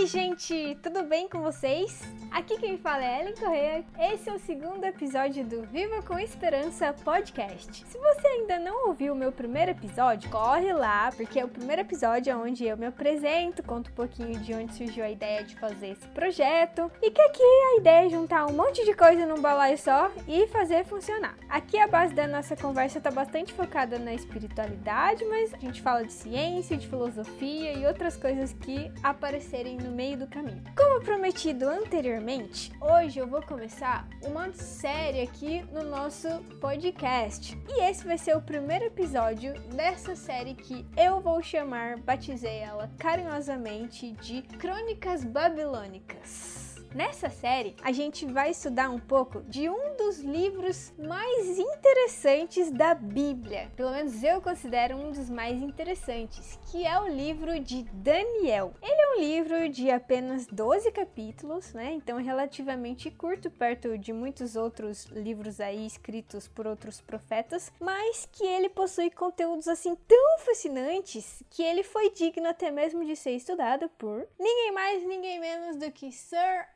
Oi, gente, tudo bem com vocês? Aqui quem fala é Ellen Correia. Esse é o segundo episódio do Viva com Esperança podcast. Se você ainda não ouviu o meu primeiro episódio, corre lá, porque é o primeiro episódio onde eu me apresento, conto um pouquinho de onde surgiu a ideia de fazer esse projeto e que aqui a ideia é juntar um monte de coisa num balaio só e fazer funcionar. Aqui a base da nossa conversa está bastante focada na espiritualidade, mas a gente fala de ciência, de filosofia e outras coisas que aparecerem no meio do caminho. Como prometido anteriormente, hoje eu vou começar uma série aqui no nosso podcast. E esse vai ser o primeiro episódio dessa série que eu vou chamar, batizei ela carinhosamente de Crônicas Babilônicas. Nessa série, a gente vai estudar um pouco de um dos livros mais interessantes da Bíblia. Pelo menos eu considero um dos mais interessantes, que é o livro de Daniel. Ele é um livro de apenas 12 capítulos, né? Então é relativamente curto perto de muitos outros livros aí escritos por outros profetas, mas que ele possui conteúdos assim tão fascinantes que ele foi digno até mesmo de ser estudado por ninguém mais, ninguém menos do que Sir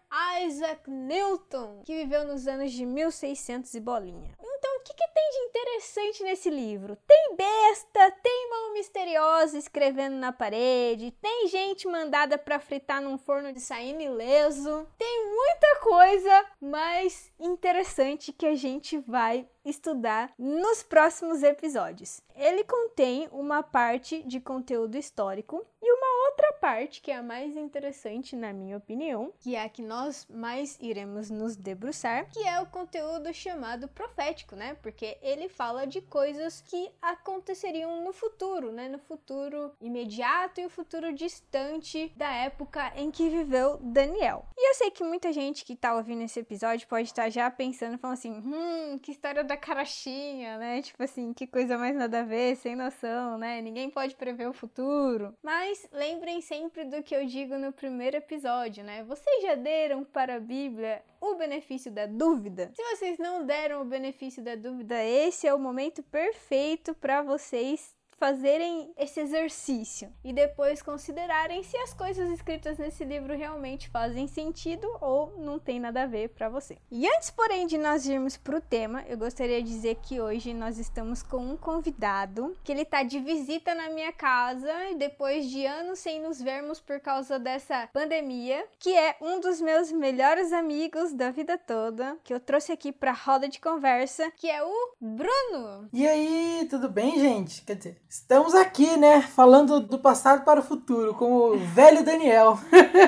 Isaac Newton, que viveu nos anos de 1600 e bolinha. Então, o que, que, tem de interessante nesse livro? Tem besta, tem mão misteriosa escrevendo na parede, tem gente mandada para fritar num forno de saindo ileso, tem muita coisa mais interessante que a gente vai estudar nos próximos episódios. Ele contém uma parte de conteúdo histórico e uma outra parte que é a mais interessante, na minha opinião, que é a que nós mais iremos nos debruçar, que é o conteúdo chamado profético, né? Porque ele fala de coisas que aconteceriam no futuro, né? No futuro imediato e o futuro distante da época em que viveu Daniel. E eu sei que muita gente que tá ouvindo esse episódio pode estar já pensando, falando assim, hum, que história da carochinha, né? Tipo assim, que coisa mais nada a ver, sem noção, né? Ninguém pode prever o futuro. Mas lembrem sempre do que eu digo no primeiro episódio, né? Vocês já deram para a Bíblia o benefício da dúvida? Se vocês não deram o benefício da dúvida, esse é o momento perfeito para vocês fazerem esse exercício e depois considerarem se as coisas escritas nesse livro realmente fazem sentido ou não tem nada a ver para você. E antes, porém, de nós irmos para o tema, eu gostaria de dizer que hoje nós estamos com um convidado que ele está de visita na minha casa e depois de anos sem nos vermos por causa dessa pandemia, que é um dos meus melhores amigos da vida toda, que eu trouxe aqui para roda de conversa, que é o Bruno. E aí, tudo bem, gente? Quer dizer, Estamos aqui, né, falando do passado para o futuro, com o velho Daniel.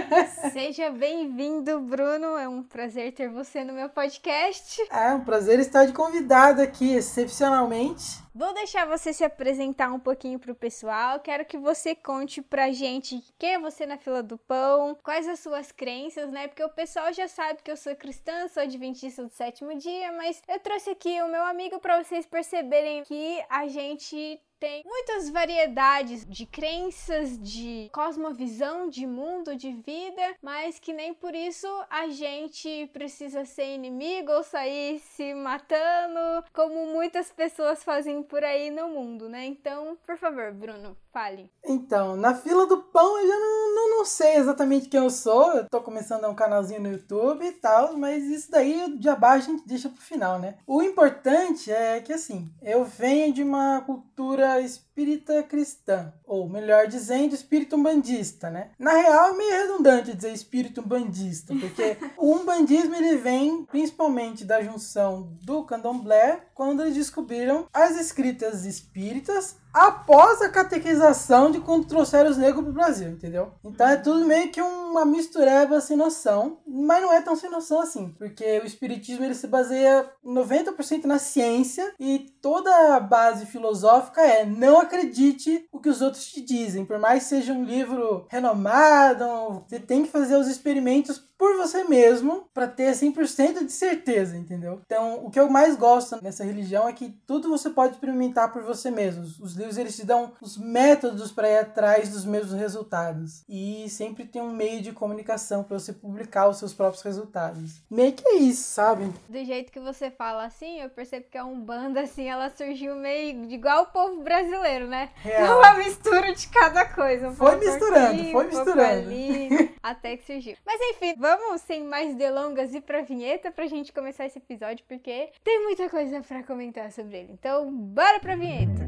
Seja bem-vindo, Bruno. É um prazer ter você no meu podcast. É um prazer estar de convidado aqui, excepcionalmente. Vou deixar você se apresentar um pouquinho pro pessoal. Quero que você conte pra gente quem é você na fila do pão, quais as suas crenças, né? Porque o pessoal já sabe que eu sou cristã, sou adventista do sétimo dia, mas eu trouxe aqui o meu amigo para vocês perceberem que a gente tem muitas variedades de crenças, de cosmovisão, de mundo, de vida, mas que nem por isso a gente precisa ser inimigo ou sair se matando, como muitas pessoas fazem por aí no mundo, né? Então, por favor, Bruno, fale. Então, na fila do pão eu já não, não, não sei exatamente quem eu sou, eu tô começando um canalzinho no YouTube e tal, mas isso daí de abaixo a gente deixa pro final, né? O importante é que assim, eu venho de uma cultura guys. Espírita cristã, ou melhor dizendo, espírito umbandista, né? Na real, é meio redundante dizer espírito umbandista, porque o umbandismo ele vem principalmente da junção do candomblé, quando eles descobriram as escritas espíritas após a catequização de quando trouxeram os negros pro Brasil, entendeu? Então é tudo meio que uma mistureba sem noção, mas não é tão sem noção assim, porque o espiritismo ele se baseia 90% na ciência e toda a base filosófica é não acredite o que os outros te dizem, por mais que seja um livro renomado, você tem que fazer os experimentos por você mesmo para ter 100% de certeza, entendeu? Então, o que eu mais gosto nessa religião é que tudo você pode experimentar por você mesmo. Os livros eles te dão os métodos para ir atrás dos mesmos resultados e sempre tem um meio de comunicação para você publicar os seus próprios resultados. Meio que é isso, sabe? Do jeito que você fala assim, eu percebo que a Umbanda assim, ela surgiu meio igual o povo brasileiro né? Real. Uma mistura de cada coisa. Um Foi misturando, aqui, foi um misturando. ali, até que surgiu. Mas enfim, vamos sem mais delongas ir pra vinheta pra gente começar esse episódio, porque tem muita coisa pra comentar sobre ele. Então, bora pra vinheta!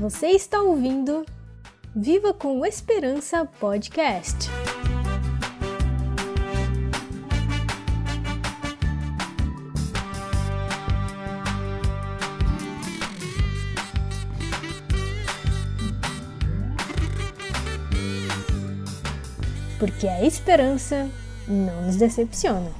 Você está ouvindo Viva com Esperança Podcast. Porque a esperança não nos decepciona.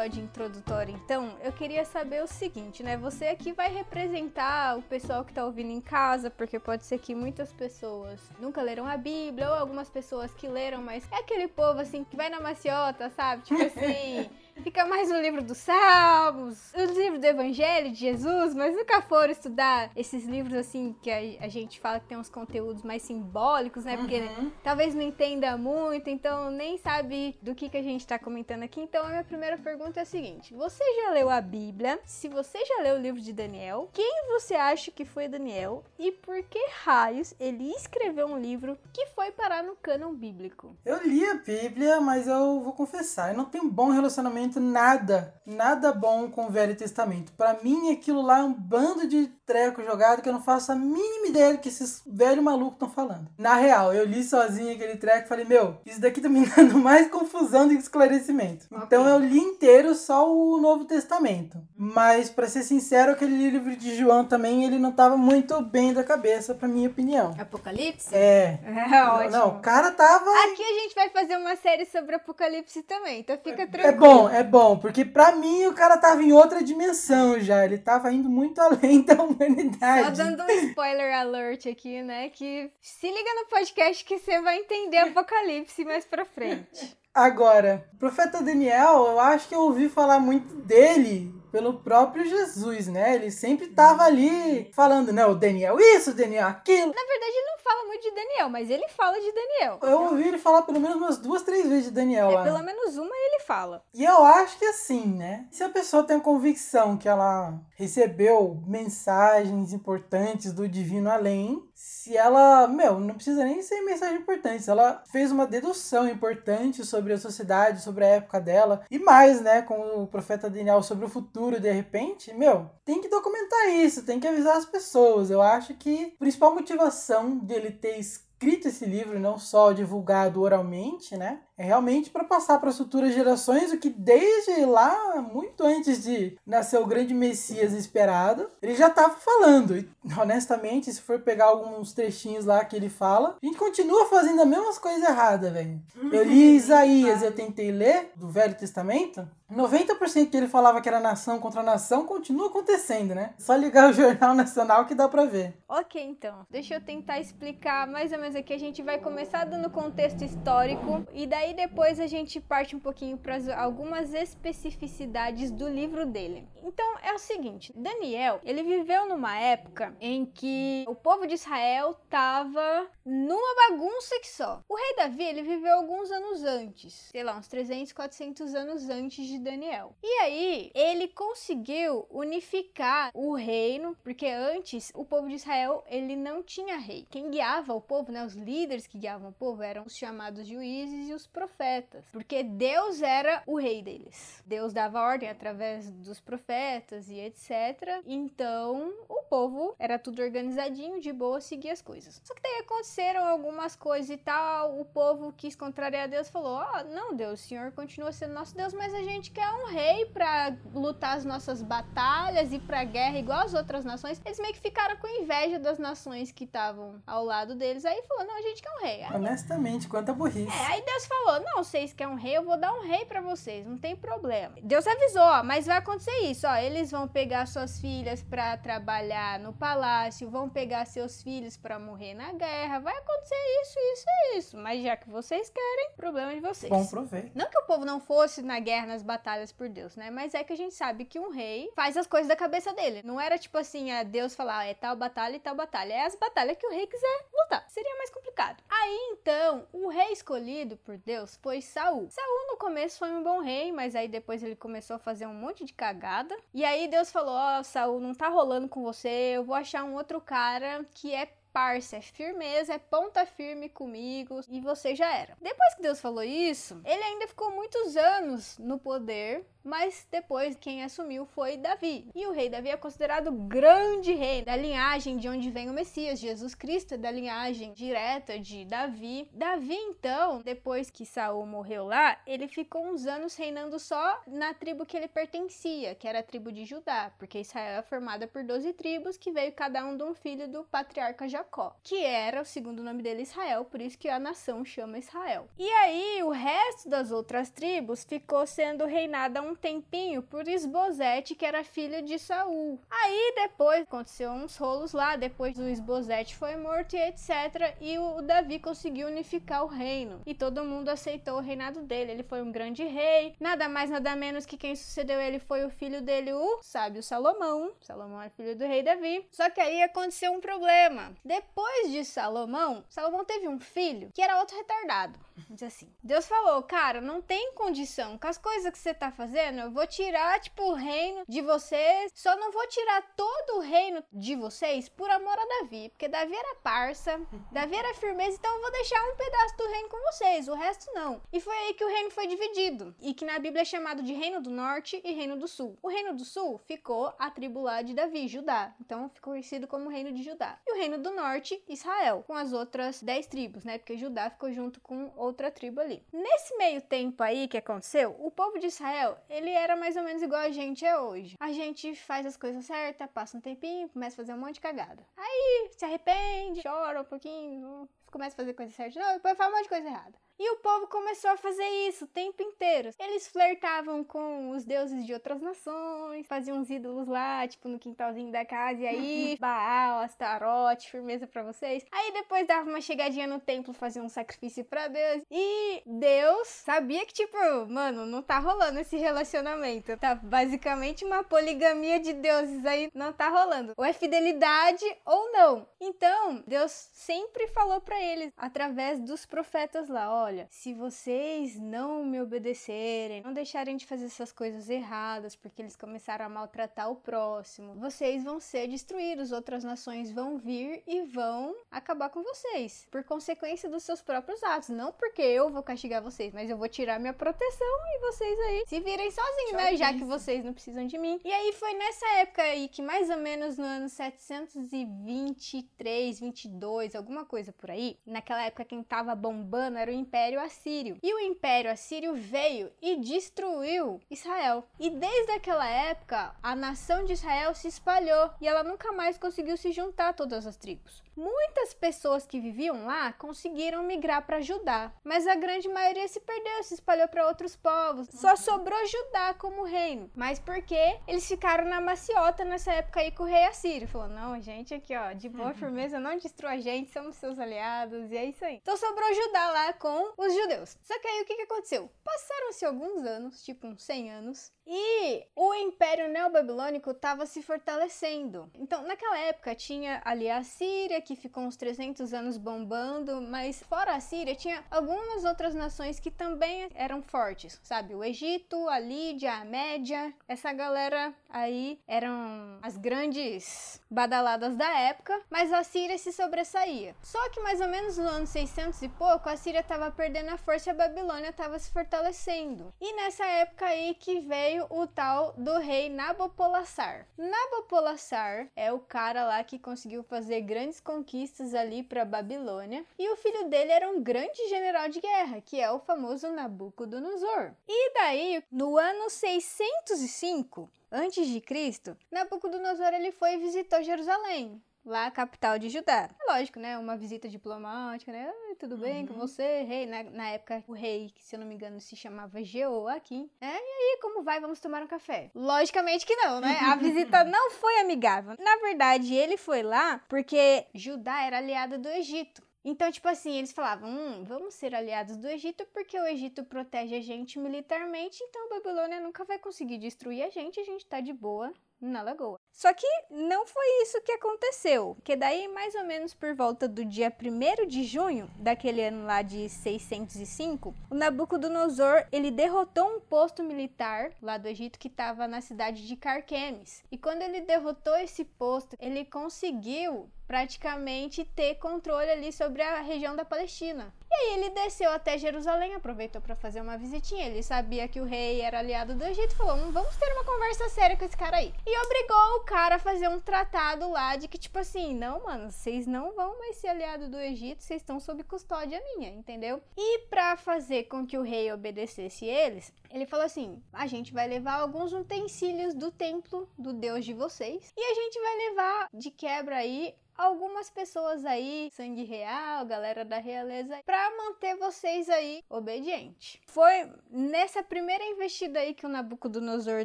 Episódio introdutório, então, eu queria saber o seguinte, né? Você aqui vai representar o pessoal que tá ouvindo em casa, porque pode ser que muitas pessoas nunca leram a Bíblia, ou algumas pessoas que leram, mas é aquele povo assim que vai na maciota, sabe? Tipo assim. Fica mais no livro dos Salmos, no livro do Evangelho de Jesus, mas nunca foram estudar esses livros assim que a, a gente fala que tem uns conteúdos mais simbólicos, né? Porque Uhum. talvez não entenda muito, então nem sabe do que, que a gente tá comentando aqui. Então a minha primeira pergunta é a seguinte: você já leu a Bíblia? Se você já leu o livro de Daniel, quem você acha que foi Daniel e por que raios ele escreveu um livro que foi parar no cânon bíblico? Eu li a Bíblia, mas eu vou confessar, eu não tenho bom relacionamento nada, nada bom com o Velho Testamento. Pra mim, aquilo lá é um bando de treco jogado que eu não faço a mínima ideia do que esses velhos malucos estão falando. Na real, eu li sozinho aquele treco e falei, meu, isso daqui tá me dando mais confusão do que esclarecimento. Então eu li inteiro só o Novo Testamento. Mas, pra ser sincero, aquele livro de João também, ele não tava muito bem da cabeça, pra minha opinião. Apocalipse? É. É ótimo. Não, o cara tava. Aqui a gente vai fazer uma série sobre Apocalipse também, então fica tranquilo. É bom, é bom, porque pra mim o cara tava em outra dimensão já. Ele tava indo muito além da Só humanidade. dando um spoiler alert aqui, né? Que se liga no podcast que você vai entender Apocalipse mais pra frente. Agora, o profeta Daniel, eu acho que eu ouvi falar muito dele pelo próprio Jesus, né? Ele sempre tava ali falando, não, Daniel isso, Daniel aquilo. Na verdade, ele não fala muito de Daniel, mas ele fala de Daniel. Eu ouvi ele falar pelo menos umas duas, três vezes de Daniel É, lá. pelo menos uma ele fala. E eu acho que assim, né? Se a pessoa tem a convicção que ela recebeu mensagens importantes do divino além, se ela, meu, não precisa nem ser mensagem importante, se ela fez uma dedução importante sobre a sociedade, sobre a época dela, e mais, né, com o profeta Daniel sobre o futuro, de repente, meu, tem que documentar isso, tem que avisar as pessoas. Eu acho que a principal motivação dele ter escrito esse livro, não só divulgado oralmente, né? É realmente para passar para as futuras gerações o que desde lá, muito antes de nascer o grande Messias esperado, ele já estava falando. E honestamente, se for pegar alguns trechinhos lá que ele fala, a gente continua fazendo as mesmas coisas erradas, velho. Eu li Isaías, eu tentei ler do Velho Testamento. 90% que ele falava que era nação contra nação continua acontecendo, né? Só ligar o Jornal Nacional que dá pra ver. Ok, então. Deixa eu tentar explicar mais ou menos aqui. A gente vai começar dando contexto histórico e daí depois a gente parte um pouquinho para algumas especificidades do livro dele. Então é o seguinte, Daniel, ele viveu numa época em que o povo de Israel tava numa bagunça que só. O rei Davi, ele viveu alguns anos antes, sei lá, uns 300, 400 anos antes de Daniel. E aí, ele conseguiu unificar o reino, porque antes o povo de Israel, ele não tinha rei. Quem guiava o povo, né, os líderes que guiavam o povo eram os chamados juízes e os profetas, porque Deus era o rei deles. Deus dava ordem através dos profetas e etc. Então, o povo era tudo organizadinho, de boa, seguia as coisas. Só que daí aconteceram algumas coisas e tal, o povo quis contrariar Deus, falou: "Ó, não, Deus, o Senhor continua sendo nosso Deus, mas a gente quer um rei para lutar as nossas batalhas e para guerra igual as outras nações". Eles meio que ficaram com inveja das nações que estavam ao lado deles. Aí falou: "Não, a gente quer um rei". Aí Honestamente, quanta burrice. é, aí Deus falou falou: Não, vocês querem um rei, eu vou dar um rei para vocês, não tem problema. Deus avisou, ó, mas vai acontecer isso, ó. Eles vão pegar suas filhas para trabalhar no palácio, vão pegar seus filhos para morrer na guerra, vai acontecer isso, isso e isso. Mas já que vocês querem, problema de vocês. Bom proveito. Não que o povo não fosse na guerra, nas batalhas por Deus, né? Mas é que a gente sabe que um rei faz as coisas da cabeça dele. Não era tipo assim, a Deus falar, é tal batalha e tal batalha. É as batalhas que o rei quiser lutar. Seria mais complicado. Aí então, o rei escolhido por Deus foi Saul. Saul no começo foi um bom rei, mas aí depois ele começou a fazer um monte de cagada. E aí Deus falou: Ó, oh, Saul, não tá rolando com você, eu vou achar um outro cara que é parça, é firmeza, é ponta firme comigo e você já era. Depois que Deus falou isso, ele ainda ficou muitos anos no poder, mas depois quem assumiu foi Davi. E o rei Davi é considerado grande rei da linhagem de onde vem o Messias, Jesus Cristo, da linhagem direta de Davi. Davi então, depois que Saul morreu lá, ele ficou uns anos reinando só na tribo que ele pertencia, que era a tribo de Judá, porque Israel é formada por 12 tribos que veio cada um de um filho do patriarca Jacó, que era o segundo nome dele Israel, por isso que a nação chama Israel. E aí o resto das outras tribos ficou sendo reinada um tempinho por Esbozete, que era filho de Saul. Aí depois aconteceu uns rolos lá, depois o Esbozete foi morto e etc. E o Davi conseguiu unificar o reino. E todo mundo aceitou o reinado dele. Ele foi um grande rei. Nada mais, nada menos que quem sucedeu ele foi o filho dele, o sábio Salomão. Salomão é filho do rei Davi. Só que aí aconteceu um problema. Depois de Salomão, Salomão teve um filho que era outro retardado. Diz assim: Deus falou, cara, não tem condição com as coisas que você tá fazendo. Eu vou tirar, tipo, o reino de vocês. Só não vou tirar todo o reino de vocês por amor a Davi. Porque Davi era parça, Davi era firmeza, então eu vou deixar um pedaço do reino com vocês, o resto não. E foi aí que o reino foi dividido. E que na Bíblia é chamado de Reino do Norte e Reino do Sul. O Reino do Sul ficou a tribo lá de Davi, Judá. Então ficou conhecido como Reino de Judá. E o Reino do Norte, Israel, com as outras dez tribos, né? Porque Judá ficou junto com outra tribo ali. Nesse meio tempo aí que aconteceu, o povo de Israel, ele era mais ou menos igual a gente é hoje. A gente faz as coisas certas, passa um tempinho, começa a fazer um monte de cagada. Aí se arrepende, chora um pouquinho, começa a fazer coisa certa de novo, depois faz um monte de coisa errada. E o povo começou a fazer isso o tempo inteiro. Eles flertavam com os deuses de outras nações, faziam uns ídolos lá, tipo no quintalzinho da casa, e aí Baal, Astarote, firmeza para vocês. Aí depois dava uma chegadinha no templo, fazia um sacrifício para Deus. E Deus sabia que, tipo, mano, não tá rolando esse relacionamento. Tá basicamente uma poligamia de deuses aí, não tá rolando. Ou é fidelidade ou não. Então, Deus sempre falou para eles, através dos profetas lá, ó olha, se vocês não me obedecerem, não deixarem de fazer essas coisas erradas, porque eles começaram a maltratar o próximo, vocês vão ser destruídos, outras nações vão vir e vão acabar com vocês, por consequência dos seus próprios atos, não porque eu vou castigar vocês, mas eu vou tirar minha proteção e vocês aí se virem sozinhos, né, já que vocês não precisam de mim. E aí foi nessa época aí que mais ou menos no ano 723, 22, alguma coisa por aí, naquela época quem tava bombando era o Império Império Assírio. E o Império Assírio veio e destruiu Israel. E desde aquela época, a nação de Israel se espalhou e ela nunca mais conseguiu se juntar a todas as tribos. Muitas pessoas que viviam lá conseguiram migrar para Judá, mas a grande maioria se perdeu, se espalhou para outros povos. Só sobrou Judá como reino, mas porque eles ficaram na maciota nessa época aí com o rei Assírio. Falou: "Não, gente, aqui ó, de boa firmeza, não destrua a gente, somos seus aliados", e é isso aí. Então sobrou Judá lá com os judeus. Só que aí o que que aconteceu? Passaram-se alguns anos, tipo uns 100 anos, e o Império Neobabilônico estava se fortalecendo. Então, naquela época, tinha ali a Síria, que ficou uns 300 anos bombando, mas fora a Síria, tinha algumas outras nações que também eram fortes, sabe? O Egito, a Lídia, a Média, essa galera aí eram as grandes badaladas da época, mas a Síria se sobressaía. Só que mais ou menos no ano 600 e pouco, a Síria estava perdendo a força e a Babilônia estava se fortalecendo. E nessa época aí que veio o tal do rei Nabopolassar. Nabopolassar é o cara lá que conseguiu fazer grandes conquistas ali para Babilônia, e o filho dele era um grande general de guerra, que é o famoso Nabucodonosor. E daí, no ano 605 antes de Cristo, Nabucodonosor ele foi e visitou Jerusalém lá a capital de Judá. É lógico, né? Uma visita diplomática, né? tudo bem com Uhum. você, rei? Na, na época, o rei, que se eu não me engano se chamava Jeoaquim. É, e aí, como vai? Vamos tomar um café? Logicamente que não, né? A visita não foi amigável. Na verdade, ele foi lá porque Judá era aliado do Egito. Então, tipo assim, eles falavam, hum, vamos ser aliados do Egito porque o Egito protege a gente militarmente, então a Babilônia nunca vai conseguir destruir a gente, a gente tá de boa na lagoa. Só que não foi isso que aconteceu, porque daí mais ou menos por volta do dia 1 de junho daquele ano lá de 605, o Nabucodonosor, ele derrotou um posto militar lá do Egito que estava na cidade de Carquemes. E quando ele derrotou esse posto, ele conseguiu praticamente ter controle ali sobre a região da Palestina. E aí ele desceu até Jerusalém, aproveitou para fazer uma visitinha. Ele sabia que o rei era aliado do Egito falou: hum, "Vamos ter uma conversa séria com esse cara aí". E obrigou o cara a fazer um tratado lá de que tipo assim, não, mano, vocês não vão mais ser aliado do Egito, vocês estão sob custódia minha, entendeu? E para fazer com que o rei obedecesse eles, ele falou assim: a gente vai levar alguns utensílios do templo do Deus de vocês e a gente vai levar de quebra aí algumas pessoas aí, sangue real, galera da realeza, para manter vocês aí obedientes. Foi nessa primeira investida aí que o Nabucodonosor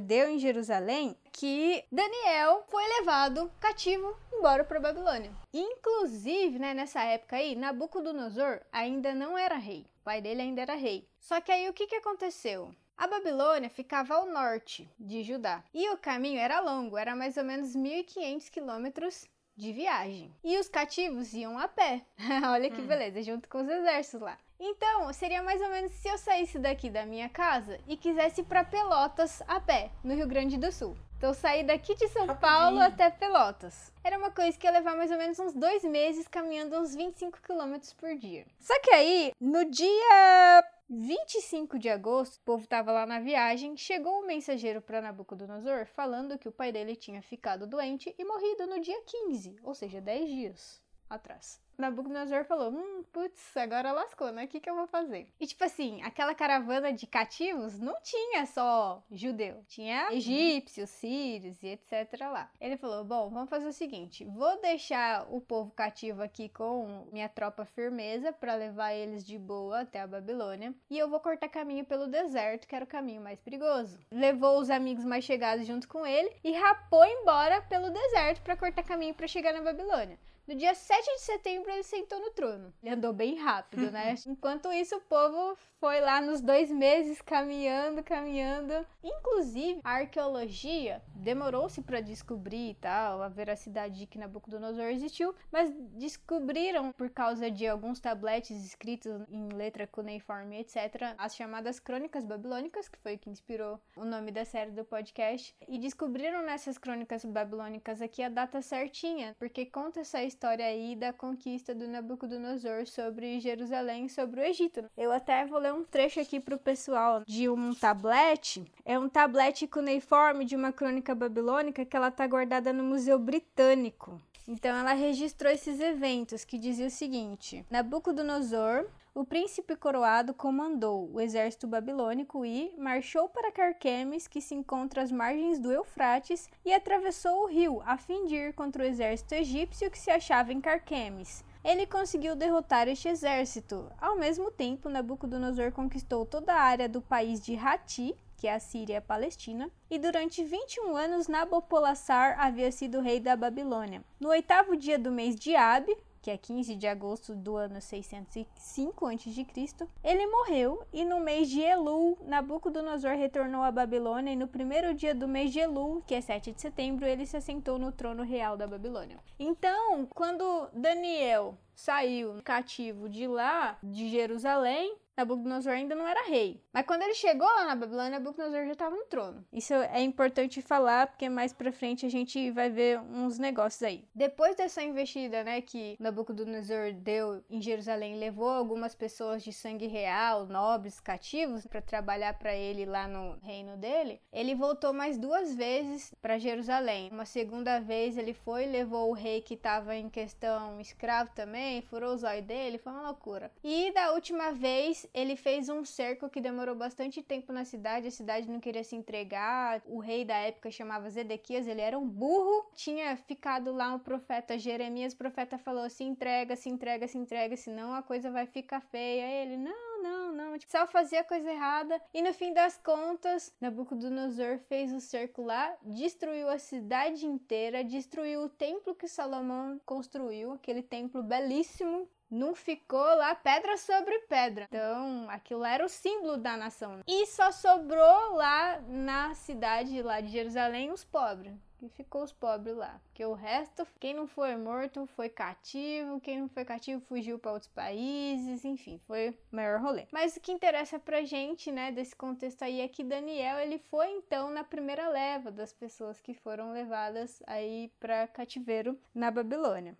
deu em Jerusalém que Daniel foi levado cativo embora para Babilônia. Inclusive, né, nessa época aí, Nabucodonosor ainda não era rei. O pai dele ainda era rei. Só que aí o que que aconteceu? A Babilônia ficava ao norte de Judá e o caminho era longo, era mais ou menos 1.500 quilômetros de viagem. E os cativos iam a pé. Olha que Hum. beleza, junto com os exércitos lá. Então, seria mais ou menos se eu saísse daqui da minha casa e quisesse ir para Pelotas a pé, no Rio Grande do Sul. Então, saí daqui de São Rapidinho. Paulo até Pelotas. Era uma coisa que ia levar mais ou menos uns dois meses caminhando uns 25 quilômetros por dia. Só que aí, no dia 25 de agosto, o povo tava lá na viagem, chegou um mensageiro para Nabucodonosor falando que o pai dele tinha ficado doente e morrido no dia 15, ou seja, 10 dias atrás. Nabucodonosor falou: Hum, putz, agora lascou, né? O que, que eu vou fazer? E tipo assim, aquela caravana de cativos não tinha só judeu, tinha egípcios, sírios e etc. lá. Ele falou: Bom, vamos fazer o seguinte: vou deixar o povo cativo aqui com minha tropa firmeza para levar eles de boa até a Babilônia e eu vou cortar caminho pelo deserto, que era o caminho mais perigoso. Levou os amigos mais chegados junto com ele e rapou embora pelo deserto para cortar caminho para chegar na Babilônia. No dia 7 de setembro, ele sentou no trono. Ele andou bem rápido, né? Enquanto isso, o povo foi lá nos dois meses caminhando, caminhando. Inclusive, a arqueologia demorou-se para descobrir e tal a veracidade de que Nabucodonosor existiu, mas descobriram por causa de alguns tabletes escritos em letra cuneiforme, etc., as chamadas Crônicas Babilônicas, que foi o que inspirou o nome da série do podcast, e descobriram nessas crônicas babilônicas aqui a data certinha, porque conta essa história aí da conquista do Nabucodonosor sobre Jerusalém, sobre o Egito. Eu até vou ler um trecho aqui pro pessoal de um tablete. É um tablete cuneiforme de uma crônica babilônica que ela tá guardada no Museu Britânico. Então ela registrou esses eventos que dizia o seguinte: Nabucodonosor o príncipe coroado comandou o exército babilônico e marchou para Carquemes, que se encontra às margens do Eufrates, e atravessou o rio a fim de ir contra o exército egípcio que se achava em Carquemes. Ele conseguiu derrotar este exército. Ao mesmo tempo, Nabucodonosor conquistou toda a área do país de Hati, que é a Síria e a Palestina, e durante 21 anos Nabopolassar havia sido rei da Babilônia. No oitavo dia do mês de Ab, que é 15 de agosto do ano 605 a.C., ele morreu e no mês de Elul, Nabucodonosor retornou à Babilônia e no primeiro dia do mês de Elul, que é 7 de setembro, ele se assentou no trono real da Babilônia. Então, quando Daniel saiu cativo de lá, de Jerusalém, Nabucodonosor ainda não era rei. Mas quando ele chegou lá na Babilônia, Nabucodonosor já estava no trono. Isso é importante falar, porque mais pra frente a gente vai ver uns negócios aí. Depois dessa investida, né, que Nabucodonosor deu em Jerusalém, levou algumas pessoas de sangue real, nobres, cativos, para trabalhar para ele lá no reino dele. Ele voltou mais duas vezes para Jerusalém. Uma segunda vez ele foi, levou o rei que estava em questão escravo também, furou os olhos dele, foi uma loucura. E da última vez ele fez um cerco que demorou bastante tempo na cidade, a cidade não queria se entregar. O rei da época chamava Zedequias, ele era um burro. Tinha ficado lá o profeta Jeremias, o profeta falou: se entrega, se entrega, se entrega, senão a coisa vai ficar feia. Ele, não, não, não. Tipo, só fazia coisa errada. E no fim das contas, Nabucodonosor fez o cerco lá, destruiu a cidade inteira, destruiu o templo que Salomão construiu, aquele templo belíssimo não ficou lá pedra sobre pedra. Então, aquilo era o símbolo da nação. E só sobrou lá na cidade lá de Jerusalém os pobres. E ficou os pobres lá. Porque o resto, quem não foi morto foi cativo, quem não foi cativo fugiu para outros países, enfim, foi o maior rolê. Mas o que interessa pra gente, né, desse contexto aí é que Daniel, ele foi então na primeira leva das pessoas que foram levadas aí para cativeiro na Babilônia.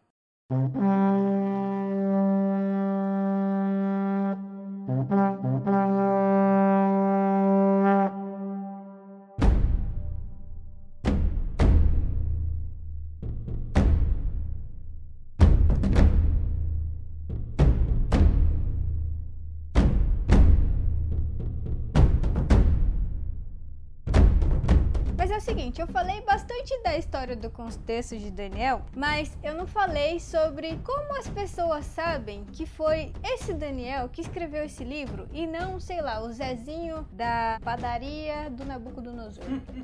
É o seguinte, eu falei bastante da história do contexto de Daniel, mas eu não falei sobre como as pessoas sabem que foi esse Daniel que escreveu esse livro e não, sei lá, o Zezinho da padaria do Nabucodonosor,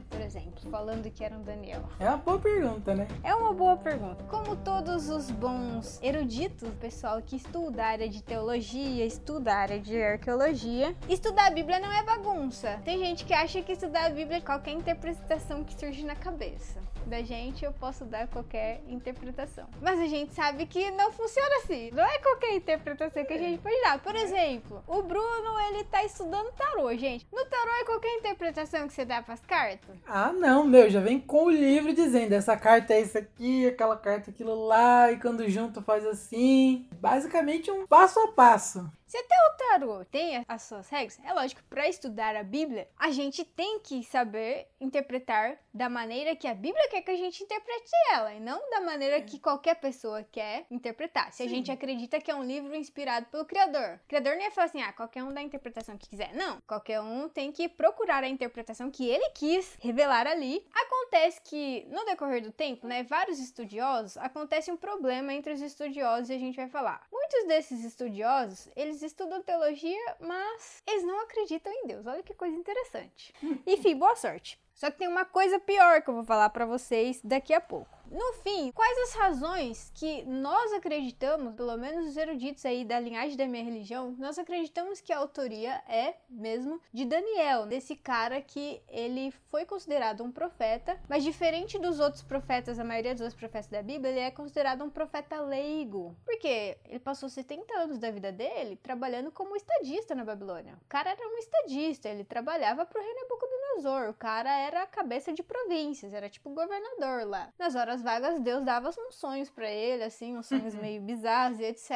por exemplo, falando que era um Daniel. É uma boa pergunta, né? É uma boa pergunta. Como todos os bons eruditos, pessoal que estuda a área de teologia, estuda a área de arqueologia, estudar a Bíblia não é bagunça. Tem gente que acha que estudar a Bíblia é qualquer interpretação interpretação que surge na cabeça. Da gente, eu posso dar qualquer interpretação. Mas a gente sabe que não funciona assim. Não é qualquer interpretação que a gente pode dar. Por exemplo, o Bruno, ele tá estudando tarô, gente. No tarô é qualquer interpretação que você dá pras cartas? Ah, não, meu. Já vem com o livro dizendo essa carta é isso aqui, aquela carta é aquilo lá, e quando junto faz assim. Basicamente um passo a passo. Se até o tarô tem as suas regras, é lógico, para estudar a Bíblia, a gente tem que saber interpretar da maneira que a Bíblia quer que a gente interprete ela, e não da maneira que qualquer pessoa quer interpretar. Se Sim. a gente acredita que é um livro inspirado pelo Criador, o Criador não ia falar assim, ah, qualquer um dá a interpretação que quiser. Não, qualquer um tem que procurar a interpretação que ele quis revelar ali. Acontece que, no decorrer do tempo, né, vários estudiosos, acontece um problema entre os estudiosos e a gente vai falar. Muitos desses estudiosos, eles estudam teologia, mas eles não acreditam em Deus. Olha que coisa interessante. Enfim, boa sorte. Só que tem uma coisa pior que eu vou falar para vocês daqui a pouco. No fim, quais as razões que nós acreditamos, pelo menos os eruditos aí da linhagem da minha religião, nós acreditamos que a autoria é mesmo de Daniel, desse cara que ele foi considerado um profeta, mas diferente dos outros profetas, a maioria dos outros profetas da Bíblia, ele é considerado um profeta leigo. Porque ele passou 70 anos da vida dele trabalhando como estadista na Babilônia. O cara era um estadista, ele trabalhava pro rei Nabucodonosor, o cara era a cabeça de províncias, era tipo governador lá. Nas horas vagas, Deus dava uns sonhos para ele, assim, uns sonhos uhum. meio bizarros e etc,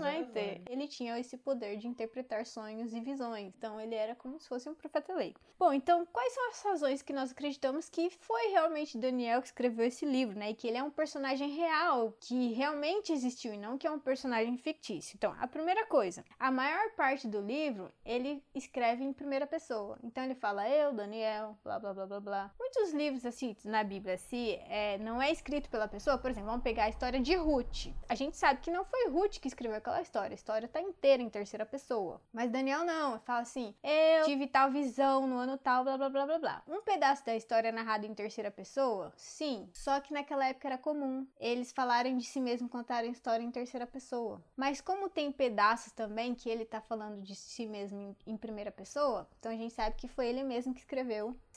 né? Então, ele tinha esse poder de interpretar sonhos e visões. Então, ele era como se fosse um profeta leigo. Bom, então, quais são as razões que nós acreditamos que foi realmente Daniel que escreveu esse livro, né? E que ele é um personagem real, que realmente existiu e não que é um personagem fictício. Então, a primeira coisa, a maior parte do livro, ele escreve em primeira pessoa. Então, ele fala eu, Daniel, blá, blá, blá, blá, blá. Muitos livros, assim, na Bíblia, assim, é, não é escrito pela pessoa, por exemplo, vamos pegar a história de Ruth. A gente sabe que não foi Ruth que escreveu aquela história, a história tá inteira em terceira pessoa. Mas Daniel não, fala assim: eu tive tal visão no ano tal, blá blá blá blá blá. Um pedaço da história é narrado em terceira pessoa? Sim, só que naquela época era comum eles falarem de si mesmo, contarem história em terceira pessoa. Mas como tem pedaços também que ele tá falando de si mesmo em, em primeira pessoa, então a gente sabe que foi ele mesmo que escreveu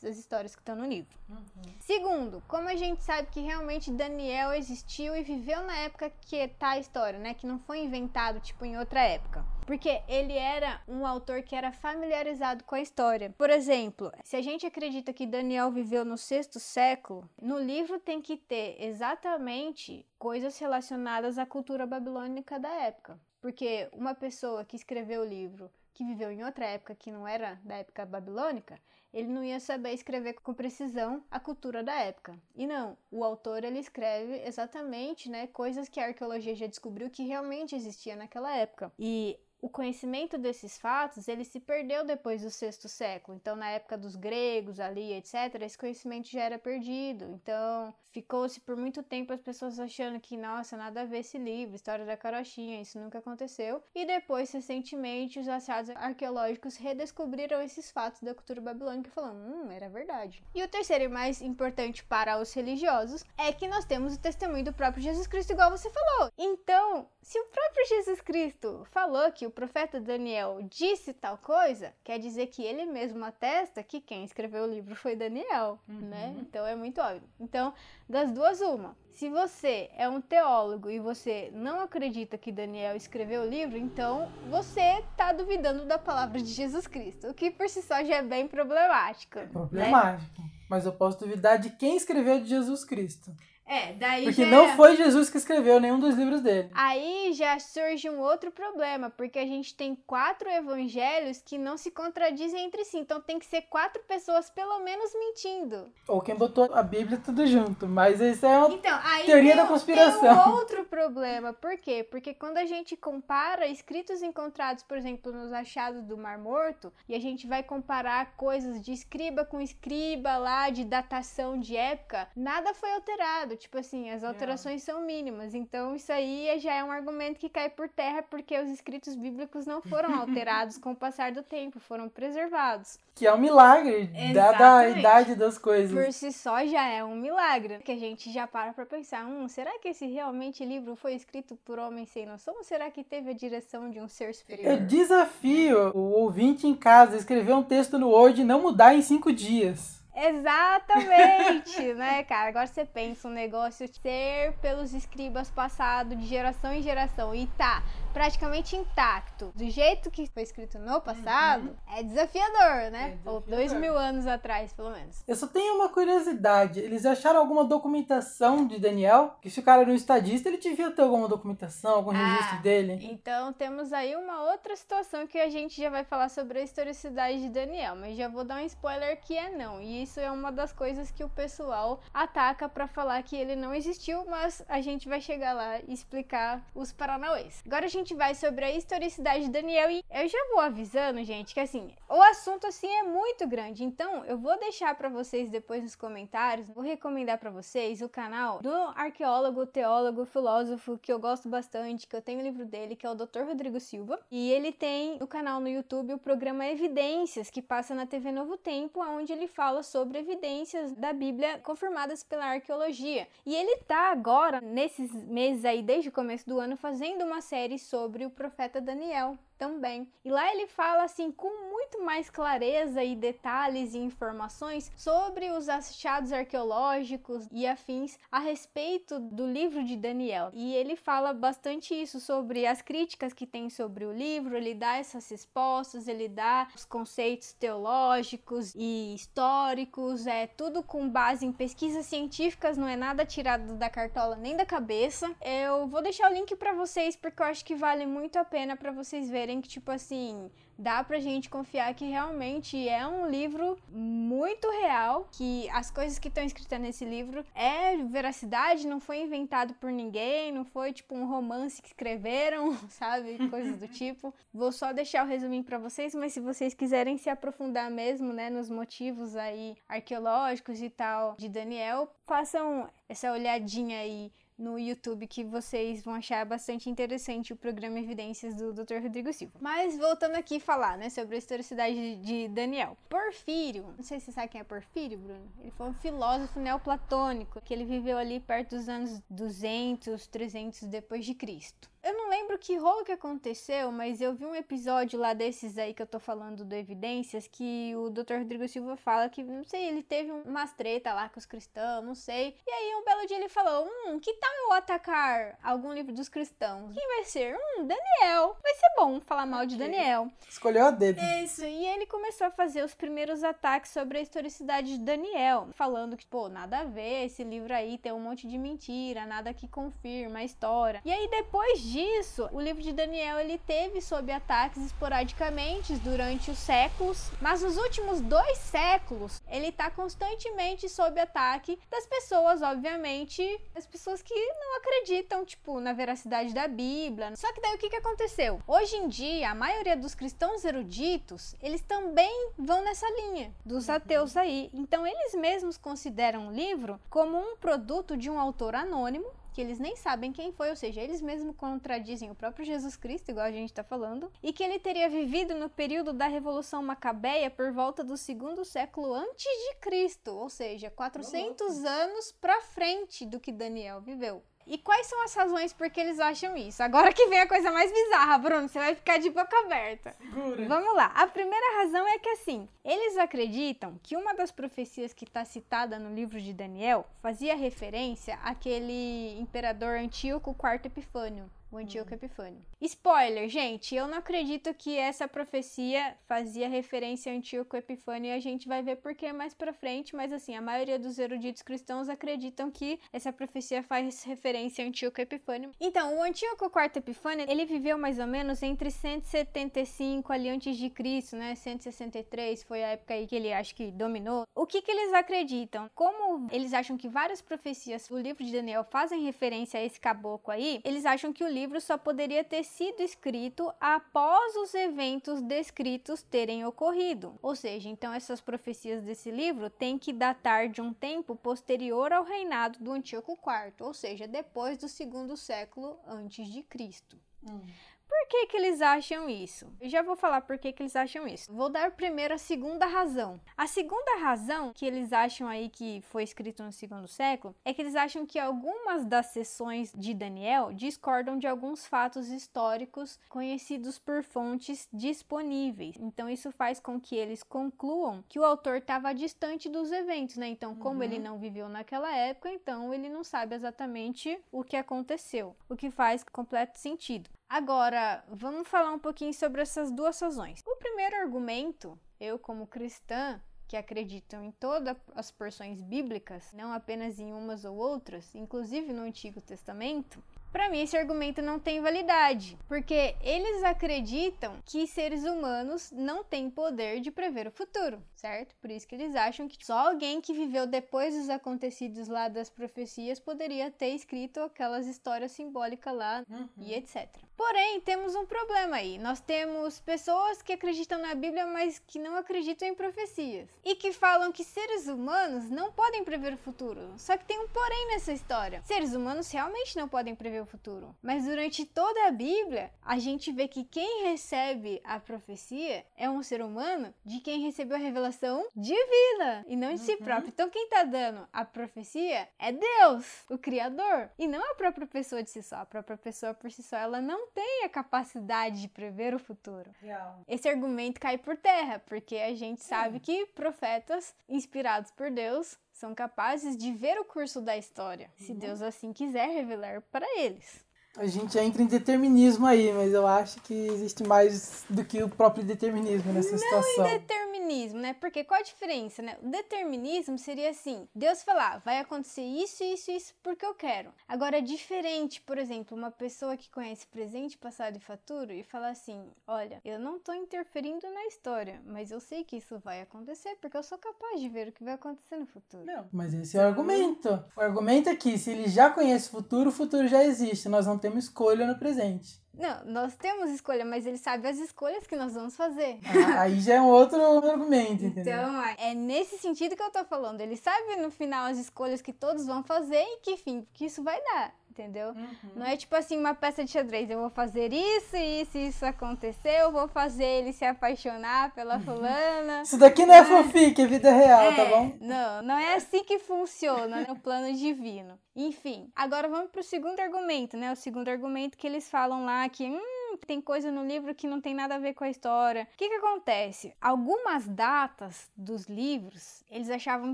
as histórias que estão no livro. Uhum. Segundo, como a gente sabe que realmente Daniel existiu e viveu na época que tá a história, né? Que não foi inventado, tipo, em outra época. Porque ele era um autor que era familiarizado com a história. Por exemplo, se a gente acredita que Daniel viveu no sexto século, no livro tem que ter exatamente coisas relacionadas à cultura babilônica da época. Porque uma pessoa que escreveu o livro que viveu em outra época que não era da época babilônica, ele não ia saber escrever com precisão a cultura da época. E não, o autor ele escreve exatamente, né, coisas que a arqueologia já descobriu que realmente existia naquela época. E o conhecimento desses fatos ele se perdeu depois do sexto século. Então, na época dos gregos ali, etc., esse conhecimento já era perdido. Então, ficou-se por muito tempo as pessoas achando que, nossa, nada a ver esse livro, História da Carochinha, isso nunca aconteceu. E depois, recentemente, os achados arqueológicos redescobriram esses fatos da cultura babilônica, falando, hum, era verdade. E o terceiro e mais importante para os religiosos é que nós temos o testemunho do próprio Jesus Cristo, igual você falou. Então, se o próprio Jesus Cristo falou que o profeta Daniel disse tal coisa, quer dizer que ele mesmo atesta que quem escreveu o livro foi Daniel, uhum. né? Então é muito óbvio. Então, das duas, uma. Se você é um teólogo e você não acredita que Daniel escreveu o livro, então você está duvidando da palavra de Jesus Cristo, o que por si só já é bem problemático. É problemático. Né? Mas eu posso duvidar de quem escreveu de Jesus Cristo. É, daí Porque não é... foi Jesus que escreveu nenhum dos livros dele. Aí já surge um outro problema, porque a gente tem quatro evangelhos que não se contradizem entre si. Então tem que ser quatro pessoas pelo menos mentindo. Ou quem botou a Bíblia tudo junto. Mas isso é uma então, teoria tem, da conspiração. Tem um outro problema. Por quê? Porque quando a gente compara escritos encontrados, por exemplo, nos achados do Mar Morto, e a gente vai comparar coisas de escriba com escriba lá, de datação de época, nada foi alterado. Tipo assim, as alterações são mínimas. Então, isso aí já é um argumento que cai por terra porque os escritos bíblicos não foram alterados com o passar do tempo, foram preservados. Que é um milagre, dada a idade das coisas. Por si só já é um milagre. Que a gente já para pra pensar: hum, será que esse realmente livro foi escrito por homens sem noção? Ou será que teve a direção de um ser superior? Eu desafio o ouvinte em casa a escrever um texto no Word e não mudar em cinco dias. Exatamente, né, cara? Agora você pensa um negócio ser pelos escribas passado de geração em geração e tá praticamente intacto, do jeito que foi escrito no passado, uhum. é desafiador, né? É desafiador. Ou dois mil anos atrás, pelo menos. Eu só tenho uma curiosidade. Eles acharam alguma documentação de Daniel? Que se o cara era um estadista, ele devia ter alguma documentação, algum ah, registro dele. Então temos aí uma outra situação que a gente já vai falar sobre a historicidade de Daniel, mas já vou dar um spoiler que é não. E isso é uma das coisas que o pessoal ataca para falar que ele não existiu, mas a gente vai chegar lá e explicar os paranauês. Agora a gente gente vai sobre a historicidade de Daniel e eu já vou avisando, gente, que assim, o assunto assim é muito grande. Então, eu vou deixar para vocês depois nos comentários, vou recomendar para vocês o canal do arqueólogo, teólogo, filósofo que eu gosto bastante, que eu tenho o livro dele, que é o Dr. Rodrigo Silva, e ele tem no canal no YouTube o programa Evidências, que passa na TV Novo Tempo, onde ele fala sobre evidências da Bíblia confirmadas pela arqueologia. E ele tá agora nesses meses aí desde o começo do ano fazendo uma série sobre sobre o profeta Daniel também. E lá ele fala assim com muito mais clareza e detalhes e informações sobre os achados arqueológicos e afins a respeito do livro de Daniel. E ele fala bastante isso sobre as críticas que tem sobre o livro, ele dá essas respostas, ele dá os conceitos teológicos e históricos, é tudo com base em pesquisas científicas, não é nada tirado da cartola nem da cabeça. Eu vou deixar o link para vocês porque eu acho que vale muito a pena para vocês verem que, tipo assim, dá pra gente confiar que realmente é um livro muito real, que as coisas que estão escritas nesse livro é veracidade, não foi inventado por ninguém, não foi tipo um romance que escreveram, sabe? Coisas do tipo. Vou só deixar o resuminho para vocês, mas se vocês quiserem se aprofundar mesmo, né, nos motivos aí arqueológicos e tal de Daniel, façam essa olhadinha aí no YouTube que vocês vão achar bastante interessante o programa Evidências do Dr. Rodrigo Silva. Mas voltando aqui falar, né, sobre a historicidade de Daniel. Porfírio, não sei se você sabe quem é Porfírio, Bruno. Ele foi um filósofo neoplatônico que ele viveu ali perto dos anos 200, 300 depois de Cristo. Eu não lembro que rolo que aconteceu, mas eu vi um episódio lá desses aí que eu tô falando do Evidências que o Dr. Rodrigo Silva fala que, não sei, ele teve umas treta lá com os cristãos, não sei. E aí um belo dia ele falou: Hum, que tal eu atacar algum livro dos cristãos? Quem vai ser? Hum, Daniel. Vai ser bom falar mal de Daniel. Escolheu a dedo. Isso, e ele começou a fazer os primeiros ataques sobre a historicidade de Daniel, falando que, pô, nada a ver, esse livro aí tem um monte de mentira, nada que confirma a história. E aí depois disso, disso, o livro de Daniel ele teve sob ataques esporadicamente durante os séculos, mas nos últimos dois séculos ele está constantemente sob ataque das pessoas, obviamente, as pessoas que não acreditam, tipo, na veracidade da Bíblia. Só que daí o que, que aconteceu? Hoje em dia, a maioria dos cristãos eruditos, eles também vão nessa linha dos ateus aí. Então, eles mesmos consideram o livro como um produto de um autor anônimo que eles nem sabem quem foi, ou seja, eles mesmos contradizem o próprio Jesus Cristo, igual a gente está falando, e que ele teria vivido no período da Revolução Macabeia por volta do segundo século antes de Cristo, ou seja, 400 anos para frente do que Daniel viveu. E quais são as razões por que eles acham isso? Agora que vem a coisa mais bizarra, Bruno, você vai ficar de boca aberta. Segura. Vamos lá. A primeira razão é que assim, eles acreditam que uma das profecias que está citada no livro de Daniel fazia referência àquele imperador Antíoco IV Epifânio, o Antíoco Epifânio. Spoiler, gente, eu não acredito que essa profecia fazia referência a Antíoco Epifânio e a gente vai ver por que mais pra frente, mas assim, a maioria dos eruditos cristãos acreditam que essa profecia faz referência a Antíoco Epifânio. Então, o Antíoco IV Epifânio, ele viveu mais ou menos entre 175 ali antes de Cristo, né? 163 foi a época aí que ele acho que dominou. O que que eles acreditam? Como eles acham que várias profecias do livro de Daniel fazem referência a esse caboclo aí, eles acham que o livro só poderia ter sido escrito após os eventos descritos terem ocorrido. Ou seja, então essas profecias desse livro têm que datar de um tempo posterior ao reinado do Antíoco IV, ou seja, depois do segundo século antes de Cristo. Hum. Por que, que eles acham isso? Eu já vou falar por que, que eles acham isso. Vou dar primeiro a segunda razão. A segunda razão que eles acham aí que foi escrito no segundo século é que eles acham que algumas das sessões de Daniel discordam de alguns fatos históricos conhecidos por fontes disponíveis. Então isso faz com que eles concluam que o autor estava distante dos eventos, né? Então, como Uhum. ele não viveu naquela época, então ele não sabe exatamente o que aconteceu, o que faz completo sentido. Agora, vamos falar um pouquinho sobre essas duas razões. O primeiro argumento, eu como cristã, que acreditam em todas as porções bíblicas, não apenas em umas ou outras, inclusive no Antigo Testamento, para mim esse argumento não tem validade, porque eles acreditam que seres humanos não têm poder de prever o futuro, certo? Por isso que eles acham que só alguém que viveu depois dos acontecidos lá das profecias poderia ter escrito aquelas histórias simbólicas lá Uhum. e etc. Porém, temos um problema aí. Nós temos pessoas que acreditam na Bíblia, mas que não acreditam em profecias. E que falam que seres humanos não podem prever o futuro. Só que tem um porém nessa história. Seres humanos realmente não podem prever o futuro. Mas durante toda a Bíblia, a gente vê que quem recebe a profecia é um ser humano de quem recebeu a revelação divina e não de si Uhum. próprio. Então, quem tá dando a profecia é Deus, o Criador, e não a própria pessoa de si só. A própria pessoa por si só, ela não tem a capacidade de prever o futuro. Real. Esse argumento cai por terra, porque a gente sabe que profetas inspirados por Deus são capazes de ver o curso da história, se Deus assim quiser revelar para eles. A gente entra em determinismo aí, mas eu acho que existe mais do que o próprio determinismo nessa situação. Determinismo, né? Porque qual a diferença, né? O determinismo seria assim: Deus falar, vai acontecer isso, isso, isso porque eu quero. Agora é diferente, por exemplo, uma pessoa que conhece presente, passado e futuro e falar assim: olha, eu não tô interferindo na história, mas eu sei que isso vai acontecer porque eu sou capaz de ver o que vai acontecer no futuro. Não, mas esse é o argumento. O argumento é que se ele já conhece o futuro, o futuro já existe. Nós não temos escolha no presente. Não, nós temos escolha, mas ele sabe as escolhas que nós vamos fazer. Ah, Aí já é um outro argumento, entendeu? Então, é nesse sentido que eu tô falando. Ele sabe no final as escolhas que todos vão fazer e que fim que isso vai dar, entendeu? Uhum. Não é tipo assim uma peça de xadrez. Eu vou fazer isso e isso, isso acontecer. Eu vou fazer ele se apaixonar pela fulana. Isso daqui não é fanfic, é vida real, tá É, bom? Não, não é assim que funciona no plano divino. Enfim, agora vamos pro segundo argumento, né? O segundo argumento que eles falam lá que hum, tem coisa no livro que não tem nada a ver com a história. O que que acontece? Algumas datas dos livros, eles achavam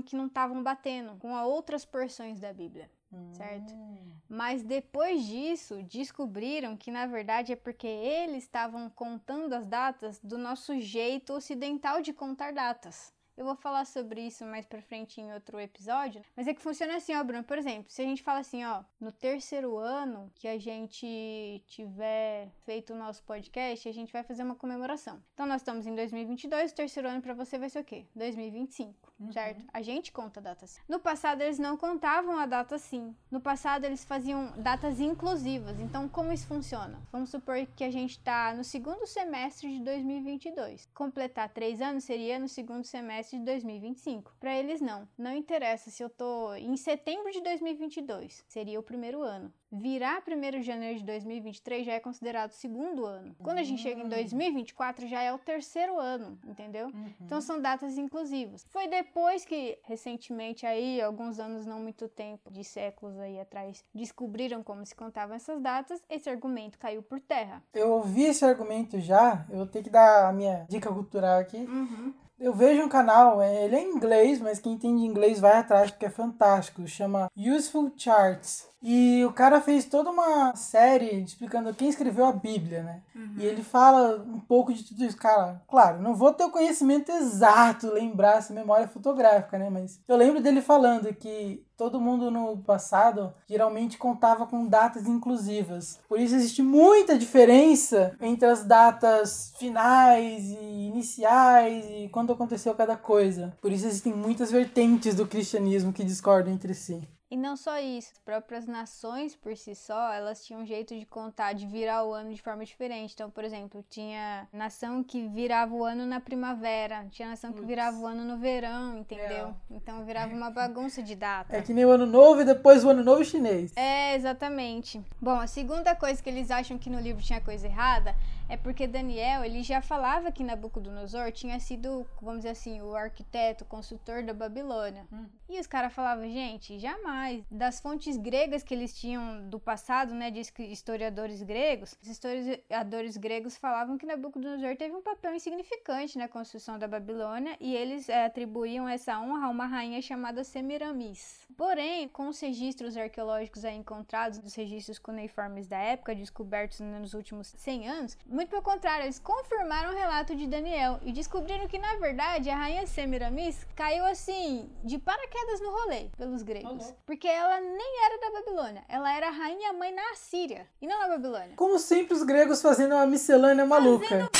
que não estavam batendo com outras porções da Bíblia. Certo. Hum. Mas depois disso, descobriram que na verdade é porque eles estavam contando as datas do nosso jeito ocidental de contar datas. Eu vou falar sobre isso mais pra frente em outro episódio. Mas é que funciona assim, ó, Bruno. Por exemplo, se a gente fala assim, ó, no terceiro ano que a gente tiver feito o nosso podcast, a gente vai fazer uma comemoração. Então nós estamos em 2022, o terceiro ano para você vai ser o quê? 2025, uhum. certo? A gente conta datas. No passado eles não contavam a data assim. No passado eles faziam datas inclusivas. Então como isso funciona? Vamos supor que a gente tá no segundo semestre de 2022. Completar três anos seria no segundo semestre de 2025. Para eles não. Não interessa se eu tô em setembro de 2022, seria o primeiro ano virar 1 de janeiro de 2023 já é considerado segundo ano. Quando a gente chega em 2024 já é o terceiro ano, entendeu? Uhum. Então são datas inclusivas. Foi depois que recentemente aí, alguns anos não muito tempo, de séculos aí atrás, descobriram como se contavam essas datas, esse argumento caiu por terra. Eu ouvi esse argumento já, eu vou ter que dar a minha dica cultural aqui. Uhum. Eu vejo um canal, é, ele é em inglês, mas quem entende inglês vai atrás porque é fantástico. Chama Useful Charts. E o cara fez toda uma série explicando quem escreveu a Bíblia, né? Uhum. E ele fala um pouco de tudo isso. Cara, claro, não vou ter o conhecimento exato, lembrar essa memória fotográfica, né? Mas eu lembro dele falando que todo mundo no passado geralmente contava com datas inclusivas. Por isso existe muita diferença entre as datas finais e iniciais e quando aconteceu cada coisa. Por isso existem muitas vertentes do cristianismo que discordam entre si. E não só isso, as próprias nações por si só, elas tinham um jeito de contar, de virar o ano de forma diferente. Então, por exemplo, tinha nação que virava o ano na primavera, tinha nação que virava o ano no verão, entendeu? É. Então virava uma bagunça de data. É que nem o ano novo e depois o ano novo chinês. É, exatamente. Bom, a segunda coisa que eles acham que no livro tinha coisa errada é porque Daniel, ele já falava que Nabucodonosor tinha sido, vamos dizer assim, o arquiteto, o consultor da Babilônia. Hum. E os caras falavam, gente, jamais. Das fontes gregas que eles tinham do passado, né, de historiadores gregos, os historiadores gregos falavam que Nabucodonosor teve um papel insignificante na construção da Babilônia e eles é, atribuíam essa honra a uma rainha chamada Semiramis. Porém, com os registros arqueológicos encontrados, dos registros cuneiformes da época, descobertos nos últimos 100 anos, muito pelo contrário, eles confirmaram o relato de Daniel e descobriram que, na verdade, a rainha Semiramis caiu assim, de paraquedas no rolê, pelos gregos. Porque ela nem era da Babilônia, ela era a rainha mãe na Assíria e não na Babilônia. Como sempre, os gregos fazendo uma miscelânea maluca. Fazendo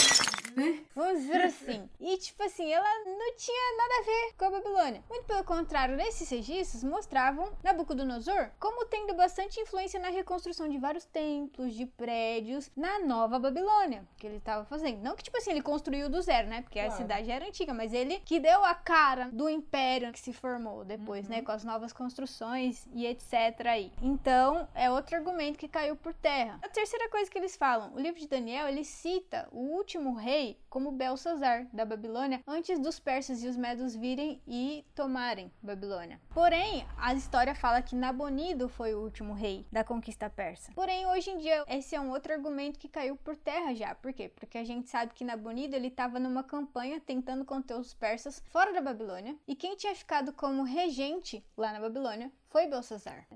né? Vamos dizer assim. E, tipo assim, ela não tinha nada a ver com a Babilônia. Muito pelo contrário, nesses registros mostravam Nabucodonosor como tendo bastante influência na reconstrução de vários templos, de prédios na Nova Babilônia, que ele estava fazendo. Não que, tipo assim, ele construiu do zero, né? Porque claro. a cidade era antiga, mas ele que deu a cara do império que se formou depois, né? uhum. né? Com as novas construções e etc. aí. Então, é outro argumento que caiu por terra. A terceira coisa que eles falam, o livro de Daniel, ele cita o último rei rei como Belsazar da Babilônia antes dos persas e os medos virem e tomarem Babilônia. Porém, a história fala que Nabonido foi o último rei da conquista persa. Porém, hoje em dia esse é um outro argumento que caiu por terra já. Por quê? Porque a gente sabe que Nabonido ele estava numa campanha tentando conter os persas fora da Babilônia e quem tinha ficado como regente lá na Babilônia foi Belsazar.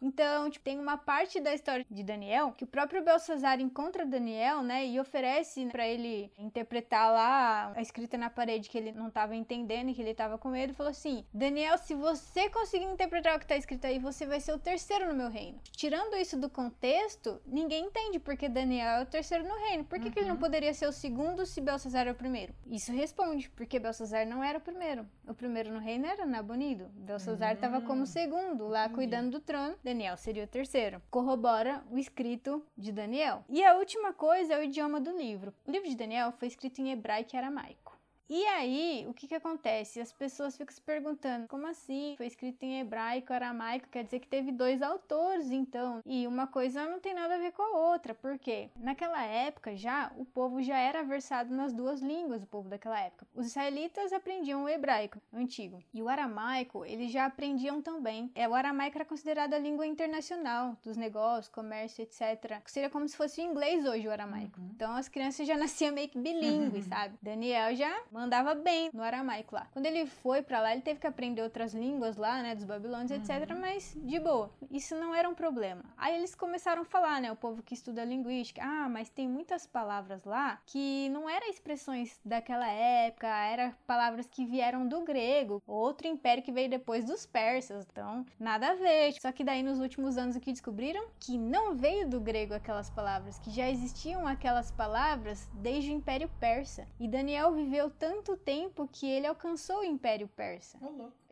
Então, tipo, tem uma parte da história de Daniel que o próprio Belsazar encontra Daniel, né, e oferece para ele interpretar lá a escrita na parede que ele não estava entendendo e que ele estava com medo, falou assim: "Daniel, se você conseguir interpretar o que está escrito aí, você vai ser o terceiro no meu reino". Tirando isso do contexto, ninguém entende porque Daniel é o terceiro no reino. Por que, uhum. que ele não uhum. poderia ser o segundo se Belsazar é o primeiro? Isso responde, porque Belsazar não era o primeiro. O primeiro no reino era Nabonido. Belsazar estava uhum. como segundo segundo lá cuidando do trono, Daniel seria o terceiro. Corrobora o escrito de Daniel. E a última coisa é o idioma do livro. O livro de Daniel foi escrito em hebraico e aramaico. E aí, o que que acontece? As pessoas ficam se perguntando, como assim? Foi escrito em hebraico, aramaico, quer dizer que teve dois autores, então. E uma coisa não tem nada a ver com a outra, porque naquela época já o povo já era versado nas duas línguas, o povo daquela época. Os israelitas aprendiam o hebraico antigo, e o aramaico eles já aprendiam também. É, o aramaico era considerado a língua internacional dos negócios, comércio, etc. Seria como se fosse o inglês hoje o aramaico. Uhum. Então as crianças já nasciam meio que bilíngues, sabe? Daniel já mandava bem no aramaico lá. Quando ele foi para lá, ele teve que aprender outras línguas lá, né, dos babilônios, uhum. etc, mas de boa. Isso não era um problema. Aí eles começaram a falar, né, o povo que estuda linguística, ah, mas tem muitas palavras lá que não eram expressões daquela época, eram palavras que vieram do grego, outro império que veio depois dos persas. Então, nada a ver. Só que daí nos últimos anos o que descobriram? Que não veio do grego aquelas palavras, que já existiam aquelas palavras desde o Império Persa. E Daniel viveu tanto tempo que ele alcançou o Império Persa.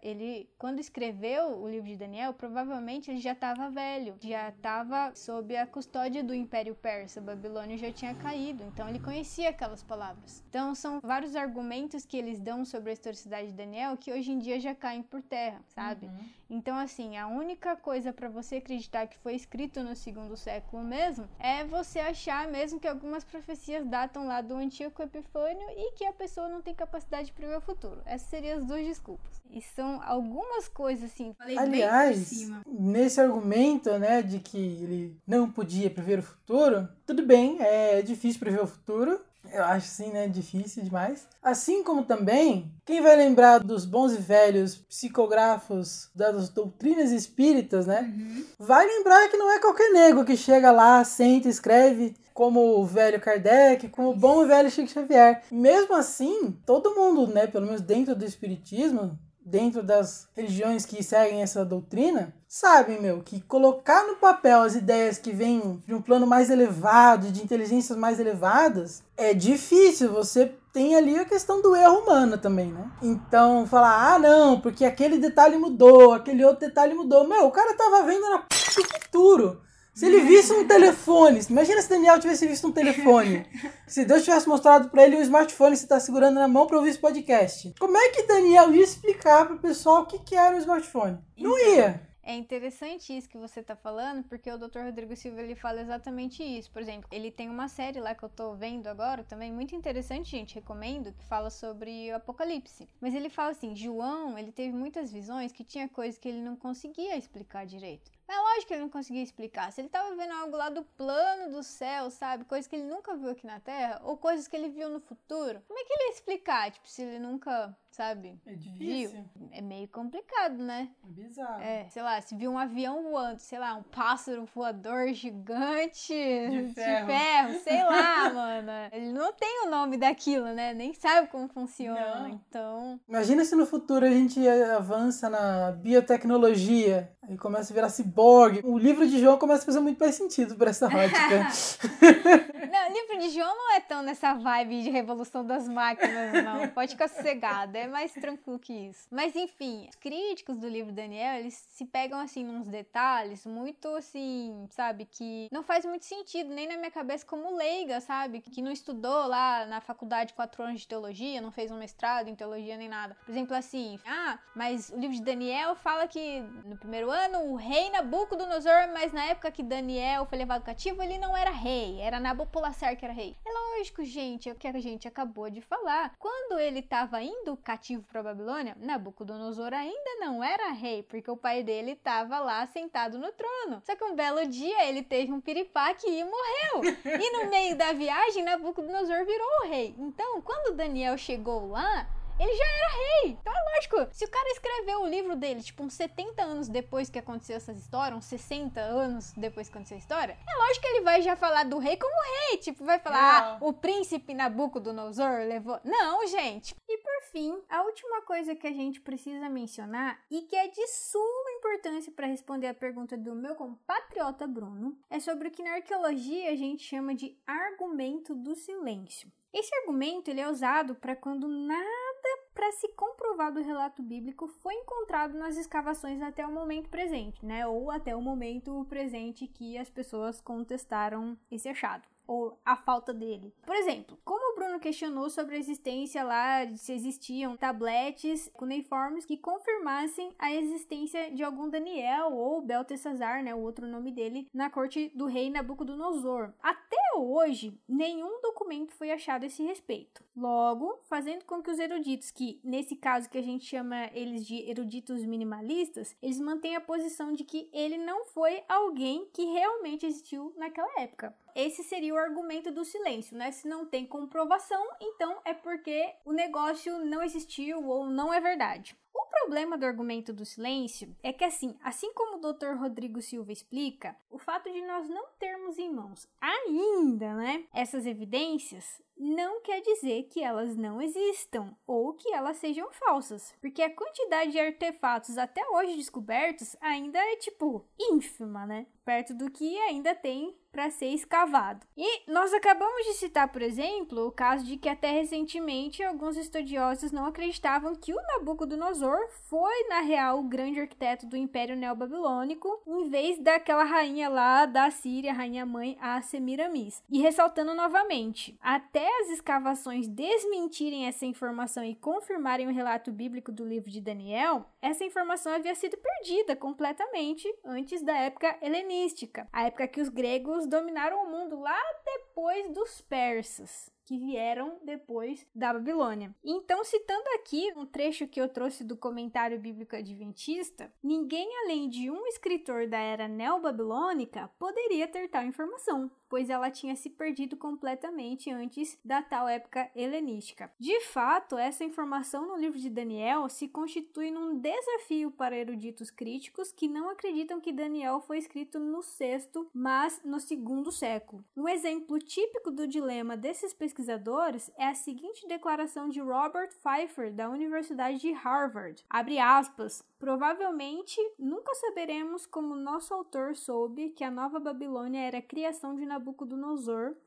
Ele, quando escreveu o livro de Daniel, provavelmente ele já estava velho, já estava sob a custódia do Império Persa. Babilônia já tinha caído, então ele conhecia aquelas palavras. Então são vários argumentos que eles dão sobre a historicidade de Daniel que hoje em dia já caem por terra, sabe? Uhum. Então, assim, a única coisa para você acreditar que foi escrito no segundo século mesmo é você achar mesmo que algumas profecias datam lá do Antíoco Epifânio e que a pessoa não tem capacidade de prever o futuro. Essas seriam as duas desculpas. E são algumas coisas, assim, falei Aliás, nesse argumento, né, de que ele não podia prever o futuro, tudo bem, é difícil prever o futuro, eu acho sim, né? Difícil demais. Assim como também, quem vai lembrar dos bons e velhos psicógrafos das doutrinas espíritas, né? Uhum. Vai lembrar que não é qualquer nego que chega lá, senta, escreve como o velho Kardec, como o bom e velho Chico Xavier. Mesmo assim, todo mundo, né, pelo menos dentro do espiritismo, dentro das religiões que seguem essa doutrina, sabem, meu, que colocar no papel as ideias que vêm de um plano mais elevado, de inteligências mais elevadas, é difícil. Você tem ali a questão do erro humano também, né? Então, falar, ah, não, porque aquele detalhe mudou, aquele outro detalhe mudou. Meu, o cara tava vendo na p do futuro. Se ele visse um telefone, imagina se Daniel tivesse visto um telefone. Se Deus tivesse mostrado para ele um smartphone que você está segurando na mão para ouvir esse podcast. Como é que Daniel ia explicar para o pessoal o que, que era o smartphone? Não então, ia. É interessante isso que você está falando, porque o Dr. Rodrigo Silva ele fala exatamente isso. Por exemplo, ele tem uma série lá que eu estou vendo agora, também muito interessante, gente, recomendo, que fala sobre o Apocalipse. Mas ele fala assim, João, ele teve muitas visões que tinha coisas que ele não conseguia explicar direito. É lógico que ele não conseguia explicar. Se ele tava vendo algo lá do plano do céu, sabe? Coisas que ele nunca viu aqui na Terra, ou coisas que ele viu no futuro, como é que ele ia explicar? Tipo, se ele nunca sabe? É difícil. Viu? É meio complicado, né? É bizarro. É, sei lá, se viu um avião voando, sei lá, um pássaro voador gigante de ferro, de ferro sei lá, mano. Ele não tem o nome daquilo, né? Nem sabe como funciona. Não. Então. Imagina se no futuro a gente avança na biotecnologia e começa a virar ciborgue. O livro de João começa a fazer muito mais sentido para essa ótica. não, o livro de João não é tão nessa vibe de revolução das máquinas, não. Pode ficar sossegado. É mais tranquilo que isso. Mas enfim, os críticos do livro Daniel, eles se pegam assim nos detalhes muito assim, sabe, que não faz muito sentido nem na minha cabeça como leiga, sabe, que não estudou lá na faculdade quatro anos de teologia, não fez um mestrado em teologia nem nada. Por exemplo, assim, ah, mas o livro de Daniel fala que no primeiro ano o rei Nabucodonosor, mas na época que Daniel foi levado cativo, ele não era rei, era Nabopolassar que era rei. É lógico, gente, é o que a gente acabou de falar. Quando ele estava indo cativo para Babilônia, Nabucodonosor ainda não era rei, porque o pai dele estava lá sentado no trono. Só que um belo dia ele teve um piripaque e morreu. E no meio da viagem, Nabucodonosor virou o rei. Então, quando Daniel chegou lá, ele já era rei. Então é lógico, se o cara escreveu o livro dele, tipo, uns 70 anos depois que aconteceu essa história, uns 60 anos depois que aconteceu a história, é lógico que ele vai já falar do rei como rei. Tipo, vai falar, ah, o príncipe Nabucodonosor levou. Não, gente. E por fim, a última coisa que a gente precisa mencionar e que é de suma importância para responder a pergunta do meu compatriota Bruno é sobre o que na arqueologia a gente chama de argumento do silêncio. Esse argumento ele é usado para quando nada para se comprovar do relato bíblico foi encontrado nas escavações até o momento presente, né? Ou até o momento presente que as pessoas contestaram esse achado ou a falta dele. Por exemplo, como o Bruno questionou sobre a existência lá, se existiam tabletes cuneiformes que confirmassem a existência de algum Daniel ou Beltesazar, né, o outro nome dele, na corte do rei Nabucodonosor. Até hoje, nenhum documento foi achado a esse respeito. Logo, fazendo com que os eruditos, que nesse caso que a gente chama eles de eruditos minimalistas, eles mantêm a posição de que ele não foi alguém que realmente existiu naquela época. Esse seria o argumento do silêncio, né? Se não tem comprovação, então é porque o negócio não existiu ou não é verdade. O problema do argumento do silêncio é que, assim, assim como o Dr. Rodrigo Silva explica, o fato de nós não termos em mãos ainda, né, essas evidências não quer dizer que elas não existam ou que elas sejam falsas, porque a quantidade de artefatos até hoje descobertos ainda é tipo ínfima, né? Perto do que ainda tem para ser escavado. E nós acabamos de citar, por exemplo, o caso de que até recentemente alguns estudiosos não acreditavam que o Nabucodonosor foi na real o grande arquiteto do Império Neobabilônico, em vez daquela rainha lá da Síria, rainha mãe, a Semiramis. E ressaltando novamente, até as escavações desmentirem essa informação e confirmarem o relato bíblico do livro de Daniel, essa informação havia sido perdida completamente antes da época helenística, a época que os gregos dominaram o mundo lá depois dos persas que vieram depois da Babilônia. Então, citando aqui um trecho que eu trouxe do comentário bíblico adventista, ninguém além de um escritor da era neobabilônica poderia ter tal informação, pois ela tinha se perdido completamente antes da tal época helenística. De fato, essa informação no livro de Daniel se constitui num desafio para eruditos críticos que não acreditam que Daniel foi escrito no sexto, mas no segundo século. Um exemplo típico do dilema desses pesquisadores é a seguinte declaração de Robert Pfeiffer, da Universidade de Harvard. Abre aspas. Provavelmente nunca saberemos como nosso autor soube que a Nova Babilônia era a criação de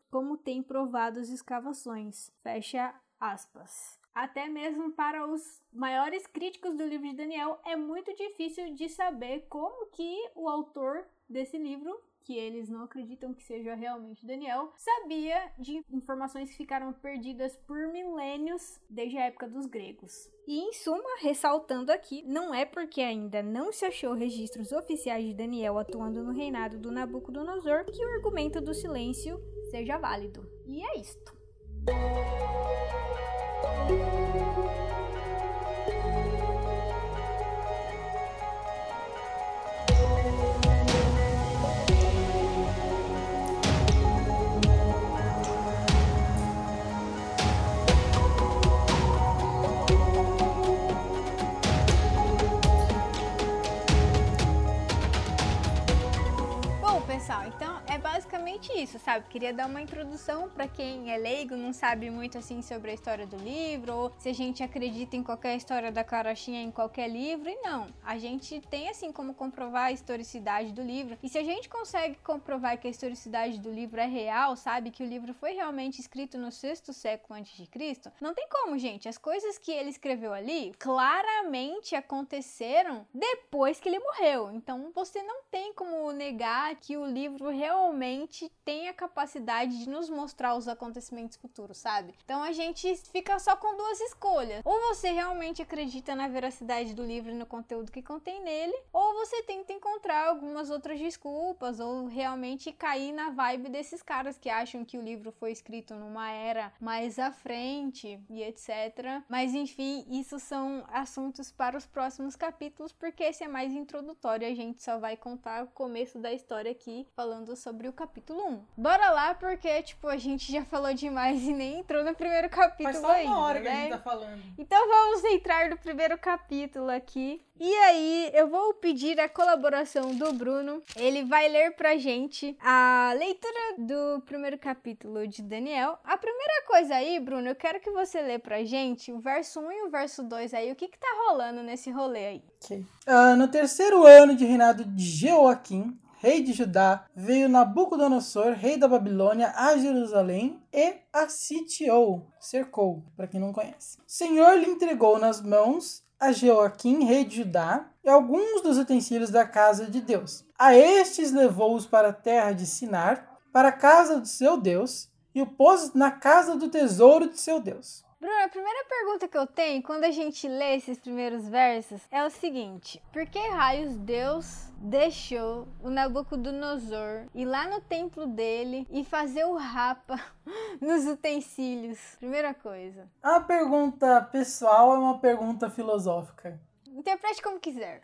como tem provado as escavações. Fecha aspas. Até mesmo para os maiores críticos do livro de Daniel, é muito difícil de saber como que o autor desse livro que eles não acreditam que seja realmente Daniel, sabia de informações que ficaram perdidas por milênios desde a época dos gregos. E em suma, ressaltando aqui, não é porque ainda não se achou registros oficiais de Daniel atuando no reinado do Nabucodonosor que o argumento do silêncio seja válido. E é isto. Basicamente isso, sabe? Queria dar uma introdução para quem é leigo, não sabe muito assim sobre a história do livro, ou se a gente acredita em qualquer história da Carochinha em qualquer livro, e não. A gente tem assim como comprovar a historicidade do livro, e se a gente consegue comprovar que a historicidade do livro é real, sabe? Que o livro foi realmente escrito no sexto século antes de Cristo, não tem como, gente. As coisas que ele escreveu ali claramente aconteceram depois que ele morreu. Então você não tem como negar que o livro realmente tem a capacidade de nos mostrar os acontecimentos futuros, sabe? Então a gente fica só com duas escolhas. Ou você realmente acredita na veracidade do livro e no conteúdo que contém nele, ou você tenta encontrar algumas outras desculpas, ou realmente cair na vibe desses caras que acham que o livro foi escrito numa era mais à frente e etc. Mas enfim, isso são assuntos para os próximos capítulos, porque esse é mais introdutório, a gente só vai contar o começo da história aqui falando sobre o capítulo 1. Bora lá, porque, tipo, a gente já falou demais e nem entrou no primeiro capítulo Faz só uma ainda, hora né? que a gente tá falando. Então vamos entrar no primeiro capítulo aqui. E aí, eu vou pedir a colaboração do Bruno. Ele vai ler pra gente a leitura do primeiro capítulo de Daniel. A primeira coisa aí, Bruno, eu quero que você lê pra gente o verso 1 e o verso 2 aí. O que que tá rolando nesse rolê aí? Ok. Ah, no terceiro ano de reinado de Jeoaquim, rei de Judá, veio Nabucodonosor, rei da Babilônia, a Jerusalém e a sitiou, cercou, para quem não conhece. O Senhor lhe entregou nas mãos a Jeoaquim, rei de Judá, e alguns dos utensílios da casa de Deus. A estes levou-os para a terra de Sinar, para a casa do seu Deus, e o pôs na casa do tesouro de seu Deus. Bruno, a primeira pergunta que eu tenho quando a gente lê esses primeiros versos é o seguinte: por que raios Deus deixou o Nabucodonosor ir lá no templo dele e fazer o rapa nos utensílios? Primeira coisa. A pergunta pessoal é uma pergunta filosófica. Interprete como quiser.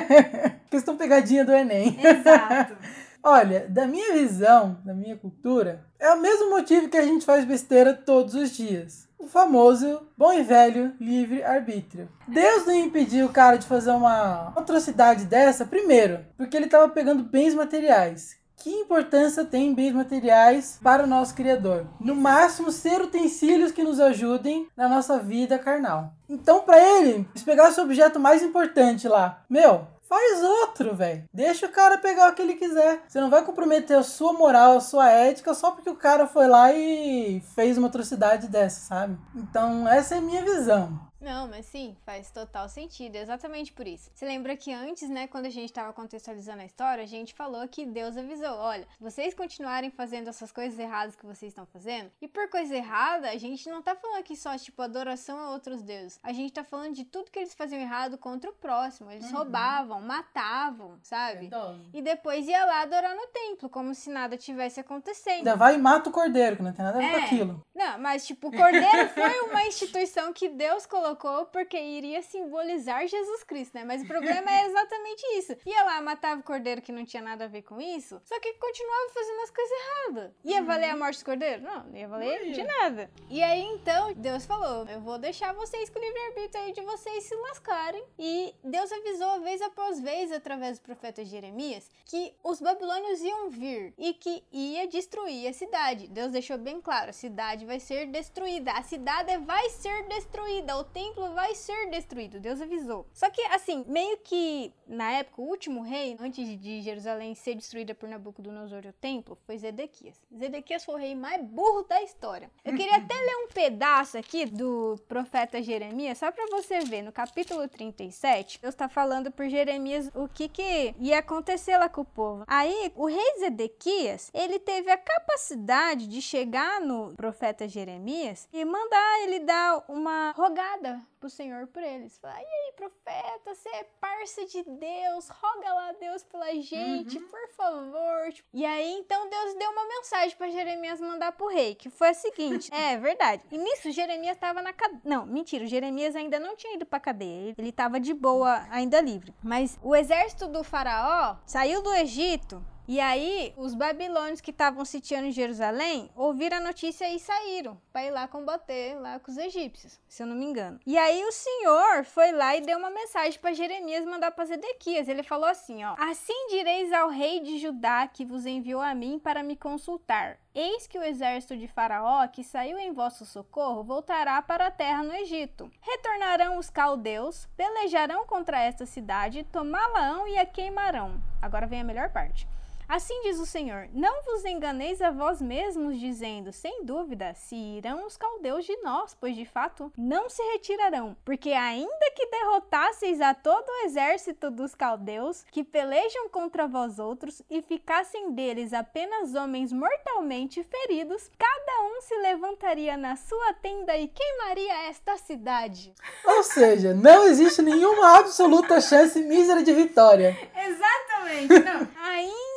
Questão pegadinha do Enem. Exato. Olha, da minha visão, da minha cultura, é o mesmo motivo que a gente faz besteira todos os dias. O famoso bom e velho livre-arbítrio. Deus não impediu o cara de fazer uma atrocidade dessa, primeiro, porque ele estava pegando bens materiais. Que importância tem bens materiais para o nosso Criador? No máximo, ser utensílios que nos ajudem na nossa vida carnal. Então, para ele, se pegasse o objeto mais importante lá, meu, Faz outro, velho. Deixa o cara pegar o que ele quiser. Você não vai comprometer a sua moral, a sua ética só porque o cara foi lá e fez uma atrocidade dessa, sabe? Então, essa é a minha visão. Não, mas sim, faz total sentido, exatamente por isso. Você lembra que antes, né, quando a gente estava contextualizando a história, a gente falou que Deus avisou: olha, se vocês continuarem fazendo essas coisas erradas que vocês estão fazendo, e por coisa errada, a gente não tá falando aqui só, tipo, adoração a outros deuses. A gente tá falando de tudo que eles faziam errado contra o próximo. Eles uhum. roubavam, matavam, sabe? É e depois ia lá adorar no templo, como se nada tivesse acontecendo. Ainda vai e mata o cordeiro, que não tem nada a ver é. com aquilo. Não, mas, tipo, o cordeiro foi uma instituição que Deus colocou colocou porque iria simbolizar Jesus Cristo, né? Mas o problema é exatamente isso. Ia lá, matava o cordeiro que não tinha nada a ver com isso, só que continuava fazendo as coisas erradas. Ia uhum. valer a morte do cordeiro? Não, não ia valer não de nada. E aí então, Deus falou: Eu vou deixar vocês com o livre-arbítrio aí de vocês se lascarem. E Deus avisou vez após vez, através do profeta Jeremias, que os babilônios iam vir e que ia destruir a cidade. Deus deixou bem claro: a cidade vai ser destruída. A cidade vai ser destruída. O templo vai ser destruído. Deus avisou. Só que, assim, meio que na época, o último rei, antes de Jerusalém ser destruída por Nabucodonosor o templo, foi Zedequias. Zedequias foi o rei mais burro da história. Eu queria até ler um pedaço aqui do profeta Jeremias, só para você ver. No capítulo 37, Deus está falando por Jeremias o que, que ia acontecer lá com o povo. Aí, o rei Zedequias, ele teve a capacidade de chegar no profeta Jeremias e mandar ele dar uma rogada pro Senhor por eles. Falar, e aí, profeta, você é parça de Deus, roga lá a Deus pela gente, uhum. por favor. E aí, então, Deus deu uma mensagem para Jeremias mandar pro rei, que foi a seguinte: é verdade. E nisso, Jeremias tava na cadeia. Não, mentira, Jeremias ainda não tinha ido pra cadeia. Ele tava de boa, ainda livre. Mas o exército do faraó saiu do Egito e aí, os babilônios que estavam sitiando Jerusalém ouviram a notícia e saíram para ir lá combater lá com os egípcios, se eu não me engano. E aí o Senhor foi lá e deu uma mensagem para Jeremias mandar para Zedequias. Ele falou assim, ó: Assim direis ao rei de Judá que vos enviou a mim para me consultar. Eis que o exército de Faraó, que saiu em vosso socorro, voltará para a terra no Egito. Retornarão os caldeus, pelejarão contra esta cidade, tomá-la-ão e a queimarão. Agora vem a melhor parte. Assim diz o Senhor: Não vos enganeis a vós mesmos, dizendo, sem dúvida, se irão os caldeus de nós, pois de fato não se retirarão. Porque ainda que derrotasseis a todo o exército dos caldeus, que pelejam contra vós outros, e ficassem deles apenas homens mortalmente feridos, cada um se levantaria na sua tenda e queimaria esta cidade. Ou seja, não existe nenhuma absoluta chance mísera de vitória. Exatamente, não. Ainda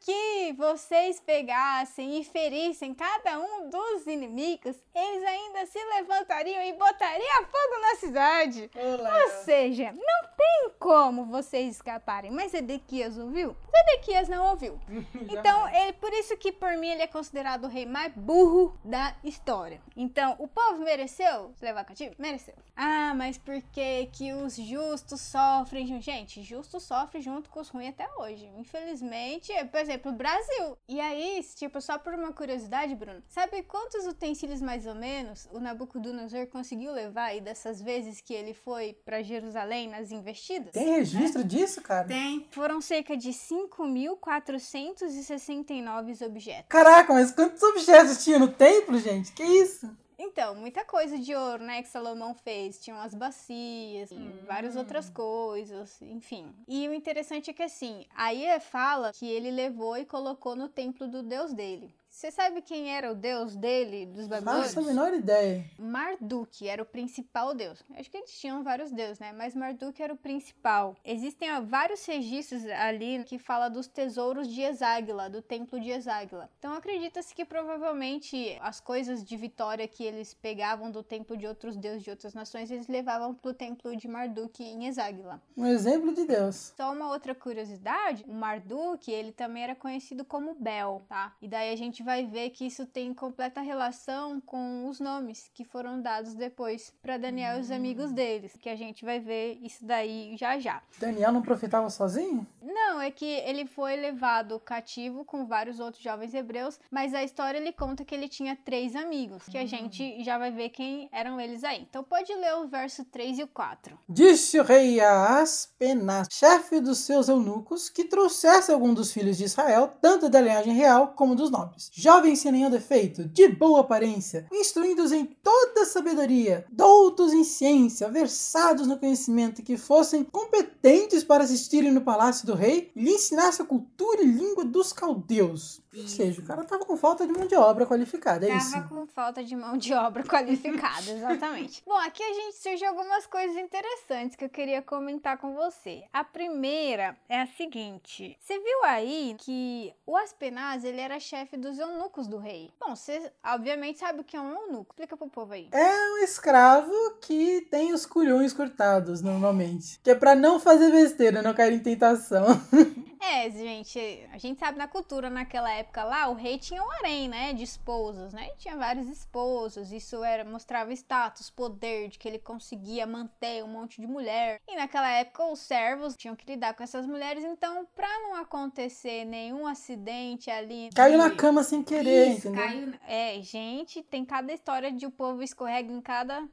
que vocês pegassem e ferissem cada um dos inimigos, eles ainda se levantariam e botariam fogo na cidade. Olá. Ou seja, não tem como vocês escaparem. Mas Zedequias ouviu? Zedequias não ouviu. Então, ele, por isso que por mim ele é considerado o rei mais burro da história. Então, o povo mereceu se levar cativo? Mereceu. Ah, mas por que que os justos sofrem? Gente, justos sofrem junto com os ruins até hoje. Infelizmente, por exemplo, o Brasil. E aí, tipo, só por uma curiosidade, Bruno, sabe quantos utensílios mais ou menos o Nabucodonosor conseguiu levar aí dessas vezes que ele foi para Jerusalém nas investidas? Tem registro né? disso, cara? Tem. Foram cerca de 5.469 objetos. Caraca, mas quantos objetos tinha no templo, gente? Que isso? Então, muita coisa de ouro, né, que Salomão fez. Tinham as bacias, hum. várias outras coisas, enfim. E o interessante é que, assim, aí fala que ele levou e colocou no templo do Deus dele. Você sabe quem era o deus dele, dos babilônios? Faço a menor ideia. Marduk era o principal deus. Acho que eles tinham vários deuses, né? Mas Marduk era o principal. Existem ó, vários registros ali que fala dos tesouros de Exáguila, do templo de Exáguila. Então acredita-se que provavelmente as coisas de vitória que eles pegavam do templo de outros deuses de outras nações, eles levavam pro templo de Marduk em Exáguila. Um exemplo de Deus. Só uma outra curiosidade, o Marduk, ele também era conhecido como Bel, tá? E daí a gente vai ver que isso tem completa relação com os nomes que foram dados depois para Daniel e os amigos hum. deles, que a gente vai ver isso daí já já. Daniel não profetava sozinho? Não, é que ele foi levado cativo com vários outros jovens hebreus, mas a história ele conta que ele tinha três amigos, que a hum. gente já vai ver quem eram eles aí. Então pode ler o verso 3 e o 4. Disse o rei a Aspenaz, chefe dos seus eunucos, que trouxesse algum dos filhos de Israel, tanto da linhagem real como dos nobres jovens sem nenhum defeito, de boa aparência, instruídos em toda sabedoria, doutos em ciência, versados no conhecimento, que fossem competentes para assistirem no palácio do rei e lhe ensinasse a cultura e língua dos caldeus. Ou seja, o cara tava com falta de mão de obra qualificada, é tava isso? Tava com falta de mão de obra qualificada, exatamente. Bom, aqui a gente surge algumas coisas interessantes que eu queria comentar com você. A primeira é a seguinte: você viu aí que o Aspenaz ele era chefe dos eunucos do rei? Bom, você obviamente sabe o que é um eunuco. Explica pro povo aí. É um escravo que tem os culhões cortados, normalmente. Que é pra não fazer besteira, não cair em tentação. É, gente, a gente sabe na cultura naquela época lá, o rei tinha um harém, né, de esposas, né? Tinha vários esposos, isso era mostrava status, poder, de que ele conseguia manter um monte de mulher. E naquela época os servos tinham que lidar com essas mulheres, então para não acontecer nenhum acidente ali, caiu na cama sem querer, isso, entendeu? Caiu... É, gente, tem cada história de o povo escorrega em cada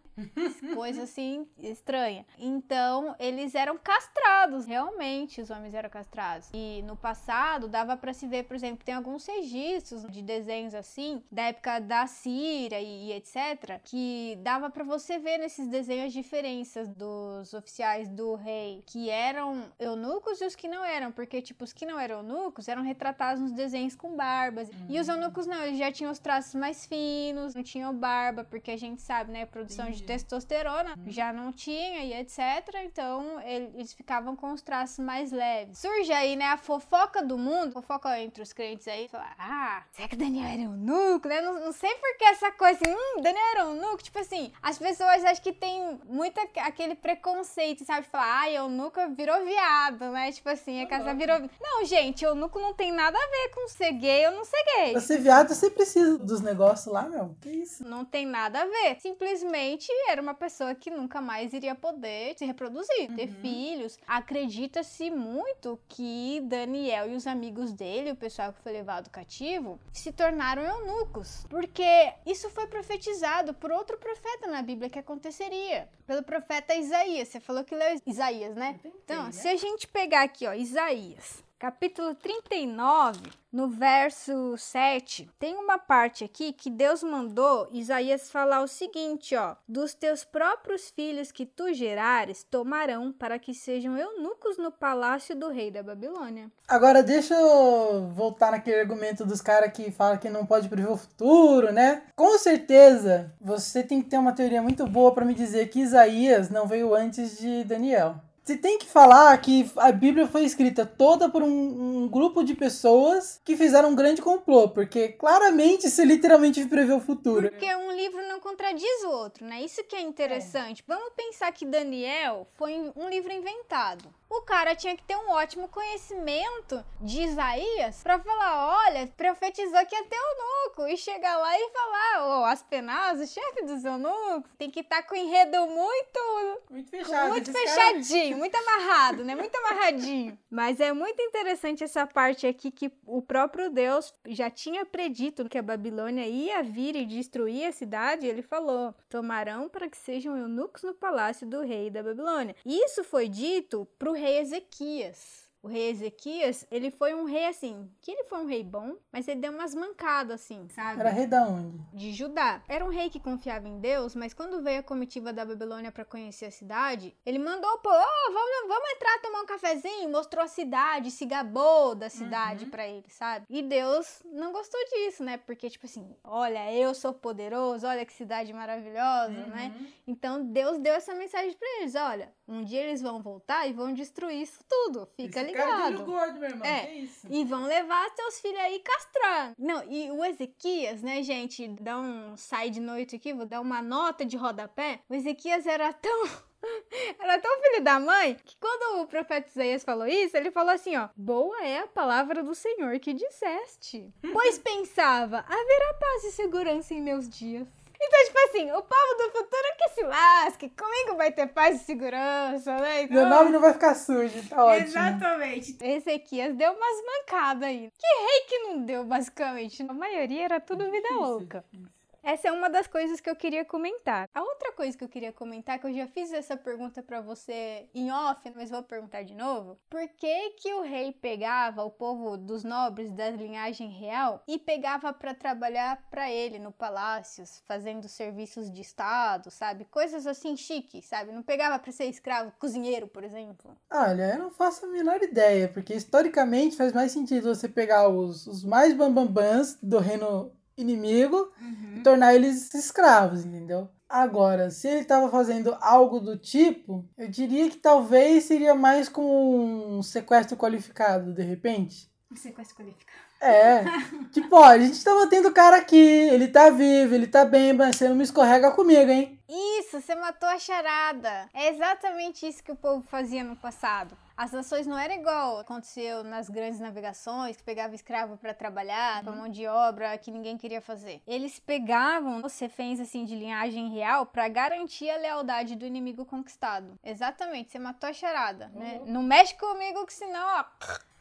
coisa assim estranha. Então, eles eram castrados, realmente os homens eram castrados. E no passado dava para se ver, por exemplo, tem alguns registros de desenhos assim, da época da Síria e, e etc, que dava para você ver nesses desenhos as diferenças dos oficiais do rei, que eram eunucos e os que não eram, porque tipo, os que não eram eunucos eram retratados nos desenhos com barbas. Uhum. E os hum. eunucos não, eles já tinham os traços mais finos, não tinham barba, porque a gente sabe, né, produção Entendi. de testosterona uhum. já não tinha e etc. Então eles ficavam com os traços mais leves. Surge aí, né, a fofoca do mundo, fofoca entre os crentes aí, falar, ah, será que Daniel era um nuco, né? Não, não sei por que essa coisa assim, hum, Daniel era um nuco. Tipo assim, as pessoas acham que tem muito aquele preconceito, sabe? Falar, ah, eunuco virou viado, né? Tipo assim, a casa virou. Não, gente, eunuco não tem nada a ver com ser gay ou não ser gay. Pra ser viado, você precisa dos negócios lá, meu. Que isso? Não tem nada a ver. Simplesmente era uma pessoa que nunca mais iria poder se reproduzir, uhum. ter filhos. Acredita-se muito que Daniel e os amigos dele, o pessoal que foi levado cativo, se tornaram eunucos. Porque isso foi profetizado por outro profeta na Bíblia que aconteceria. Pelo profeta Isaías. Você falou que leu Isaías, né? Então, né? se a gente pegar aqui, ó, Isaías capítulo 39, no verso 7, tem uma parte aqui que Deus mandou Isaías falar o seguinte, ó: "Dos teus próprios filhos que tu gerares tomarão para que sejam eunucos no palácio do rei da Babilônia". Agora deixa eu voltar naquele argumento dos caras que fala que não pode prever o futuro, né? Com certeza, você tem que ter uma teoria muito boa para me dizer que Isaías não veio antes de Daniel. Você tem que falar que a Bíblia foi escrita toda por um, um, grupo de pessoas que fizeram um grande complô, porque claramente você literalmente prevê o futuro. Porque um livro não contradiz o outro, né? Isso que é interessante. É. Vamos pensar que Daniel foi um livro inventado o cara tinha que ter um ótimo conhecimento de Isaías para falar, olha, profetizou que ia ter eunuco e chegar lá e falar, ô, oh, Aspenaz, o chefe dos eunucos, tem que estar tá com o enredo muito muito fechado, muito fechadinho, cara... muito amarrado, né? Muito amarradinho. Mas é muito interessante essa parte aqui que o próprio Deus já tinha predito que a Babilônia ia vir e destruir a cidade, ele falou: "Tomarão para que sejam eunucos no palácio do rei da Babilônia". Isso foi dito pro rei Ezequias. O rei Ezequias, ele foi um rei assim, que ele foi um rei bom, mas ele deu umas mancadas assim, sabe? Era rei da onde? De Judá. Era um rei que confiava em Deus, mas quando veio a comitiva da Babilônia para conhecer a cidade, ele mandou, pô, oh, vamos, vamos entrar tomar um cafezinho, mostrou a cidade, se gabou da cidade uhum. para ele, sabe? E Deus não gostou disso, né? Porque, tipo assim, olha, eu sou poderoso, olha que cidade maravilhosa, né? uhum. né? Então Deus deu essa mensagem para eles: olha, um dia eles vão voltar e vão destruir isso tudo. Fica ligado. Cara de gordo, meu irmão. É. Que isso? E vão levar seus filhos aí castrar. Não, e o Ezequias, né, gente, dá um side noite aqui, vou dar uma nota de rodapé. O Ezequias era tão Era tão filho da mãe que quando o profeta Isaías falou isso, ele falou assim: ó, boa é a palavra do Senhor que disseste. Pois pensava, haverá paz e segurança em meus dias. Então, tipo assim, o povo do futuro que se lasque, comigo vai ter paz e segurança, né? Então... Meu nome não vai ficar sujo, tá ótimo. Exatamente. Ezequias deu umas mancadas aí. Que rei que não deu, basicamente? A maioria era tudo vida louca. Isso. Essa é uma das coisas que eu queria comentar. A outra coisa que eu queria comentar, que eu já fiz essa pergunta para você em off, mas vou perguntar de novo. Por que que o rei pegava o povo dos nobres da linhagem real e pegava para trabalhar para ele no palácios, fazendo serviços de estado, sabe? Coisas assim chiques, sabe? Não pegava para ser escravo, cozinheiro, por exemplo. Olha, eu não faço a menor ideia, porque historicamente faz mais sentido você pegar os, os mais bambambãs do reino inimigo uhum. e tornar eles escravos, entendeu? Agora, se ele estava fazendo algo do tipo, eu diria que talvez seria mais como um sequestro qualificado, de repente. Um sequestro qualificado. É. tipo, ó, a gente tá mantendo o cara aqui, ele tá vivo, ele tá bem, mas você não me escorrega comigo, hein? Isso, você matou a charada. É exatamente isso que o povo fazia no passado. As nações não era igual aconteceu nas grandes navegações, que pegava escravo para trabalhar, uhum. mão de obra que ninguém queria fazer. Eles pegavam os reféns assim de linhagem real para garantir a lealdade do inimigo conquistado. Exatamente, você matou a charada, né? uhum. né? Não mexe comigo que senão, ó,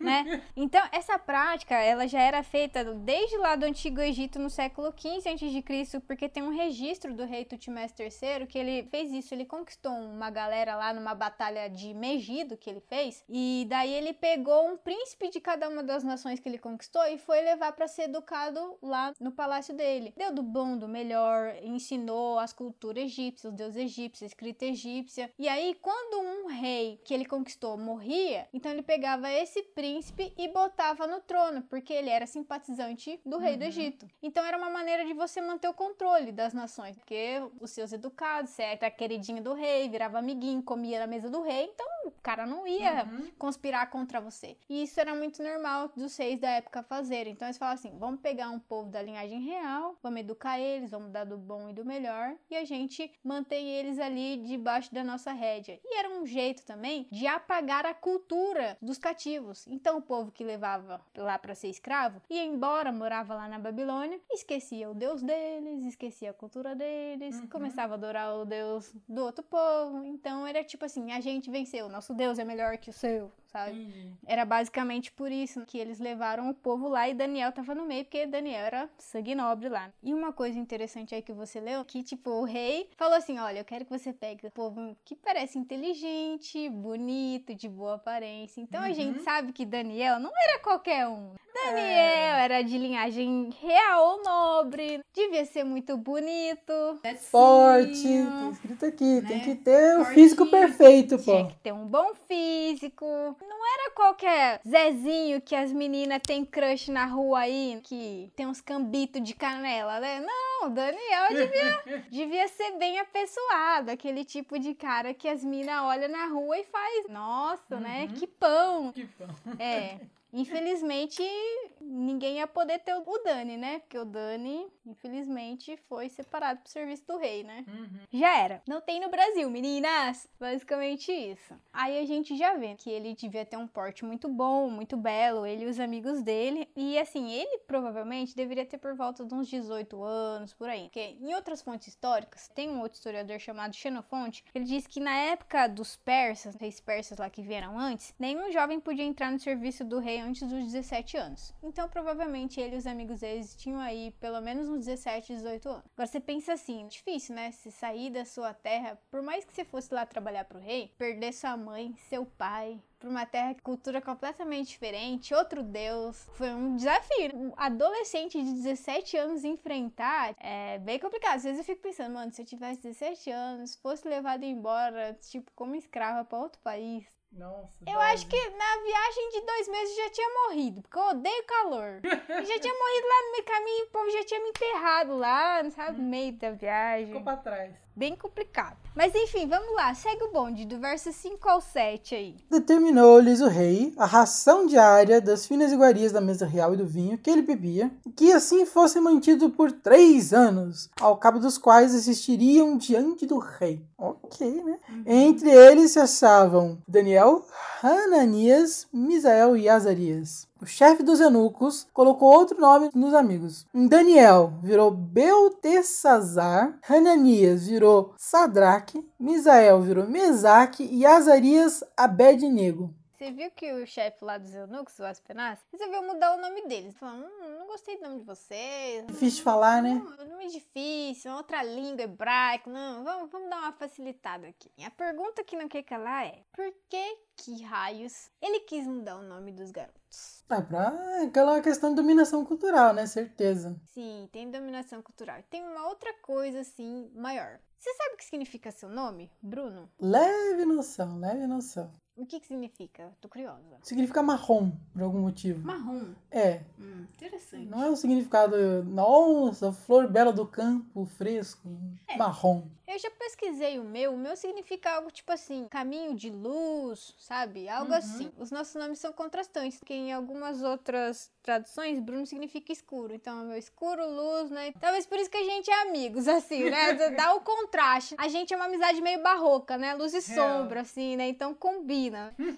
né? Então, essa prática, ela já era feita desde lá do Antigo Egito no século XV a.C., porque tem um registro do rei Tutmés III que ele fez isso, ele conquistou uma galera lá numa batalha de Megido que ele fez, e daí ele pegou um príncipe de cada uma das nações que ele conquistou e foi levar para ser educado lá no palácio dele. Deu do bom, do melhor, ensinou as culturas egípcias, os deuses egípcios, escrita egípcia. E aí, quando um rei que ele conquistou morria, então ele pegava esse príncipe e botava no trono, porque ele era simpatizante do rei uhum. do Egito. Então era uma maneira de você manter o controle das nações, porque os seus educados, você era queridinho do rei, virava amiguinho, comia na mesa do rei, então o cara não ia uhum. conspirar contra você. E isso era muito normal dos reis da época fazerem. Então eles falavam assim: vamos pegar um povo da linhagem real, vamos educar eles, vamos dar do bom e do melhor, e a gente mantém eles ali debaixo da nossa rédea. E era um jeito também de apagar a cultura dos cativos. Então o povo que levava lá para ser escravo ia embora, morava lá na Babilônia, esquecia o deus deles, esquecia a cultura deles, uhum. começava a adorar o deus do outro povo. Então era tipo assim: a gente venceu, nosso deus é melhor que o seu sabe? Uhum. Era basicamente por isso que eles levaram o povo lá e Daniel tava no meio, porque Daniel era sangue nobre lá. E uma coisa interessante aí que você leu, que tipo, o rei falou assim: olha, eu quero que você pegue o povo que parece inteligente, bonito, de boa aparência. Então uhum. a gente uhum. sabe que Daniel não era qualquer um. Daniel é. era de linhagem real ou nobre, devia ser muito bonito, forte. Tá escrito aqui, né? tem que ter o físico perfeito, pô. Tinha que ter um bom físico, não era qualquer Zezinho que as meninas têm crush na rua aí, que tem uns cambitos de canela, né? Não, o Daniel devia, devia ser bem apessoado, aquele tipo de cara que as minas olham na rua e faz, nossa, né? uhum. né? Que pão. Que pão. É. Infelizmente, ninguém ia poder ter o Dani, né? Porque o Dani, infelizmente, foi separado pro serviço do rei, né? Uhum. Já era. Não tem no Brasil, meninas! Basicamente isso. Aí a gente já vê que ele devia ter um porte muito bom, muito belo, ele e os amigos dele. E assim, ele provavelmente deveria ter por volta de uns 18 anos, por aí. Porque em outras fontes históricas, tem um outro historiador chamado Xenofonte, ele diz que na época dos persas, reis persas lá que vieram antes, nenhum jovem podia entrar no serviço do rei antes dos 17 anos. Então provavelmente, ele e os amigos deles tinham aí pelo menos uns 17, 18 anos. Agora, você pensa assim, difícil, né? Se sair da sua terra, por mais que você fosse lá trabalhar pro rei, perder sua mãe, seu pai, para uma terra cultura completamente diferente, outro deus. Foi um desafio. Um adolescente de 17 anos enfrentar é bem complicado. Às vezes eu fico pensando, mano, se eu tivesse 17 anos, fosse levado embora, tipo, como escrava para outro país, Nossa. eu acho que na viagem de dois meses já tinha morrido, porque eu odeio calor. Eu já tinha morrido lá no meio caminho, o povo já tinha me enterrado lá, sabe, no meio da viagem. Ficou pra trás. Bem complicado. Mas enfim, vamos lá, segue o bonde, do verso 5 ao 7 aí. Determinou-lhes o rei a ração diária das finas iguarias da mesa real e do vinho que ele bebia, que assim fosse mantido por três anos, ao cabo dos quais assistiriam diante do rei. Ok, né? Entre eles se achavam Daniel, Hananias, Misael e Azarias. O chefe dos eunucos colocou outro nome nos amigos. Daniel virou Beltesazar, Hananias virou Sadraque, Misael virou Mesaque e Azarias Abednego. Você viu que o chefe lá dos eunucos, o Aspenas, resolveu mudar o nome deles. Falando, hum, não gostei do nome de vocês. Difícil de falar, né? Hum, nome difícil, outra língua hebraica. Não, vamos, vamos dar uma facilitada aqui. A pergunta que não quer calar é: por que que raios ele quis mudar o nome dos garotos? É pra aquela questão de dominação cultural, né? Certeza. Sim, tem dominação cultural. Tem uma outra coisa assim maior. Você sabe o que significa seu nome, Bruno? Leve noção, leve noção. O que, que significa? Tô curiosa. Significa marrom, por algum motivo. Marrom. É, Hum, interessante. não é o significado, nossa, flor bela do campo, fresco, marrom. Eu já pesquisei o meu, o meu significa algo tipo assim, caminho de luz, sabe? Algo Uhum. assim. Os nossos nomes são contrastantes, porque em algumas outras traduções, Bruno significa escuro. Então, o meu escuro, luz, né? Talvez por isso que a gente é amigos, assim, né? Dá o contraste. A gente é uma amizade meio barroca, né? Luz e Real. sombra, assim, né? Então combina.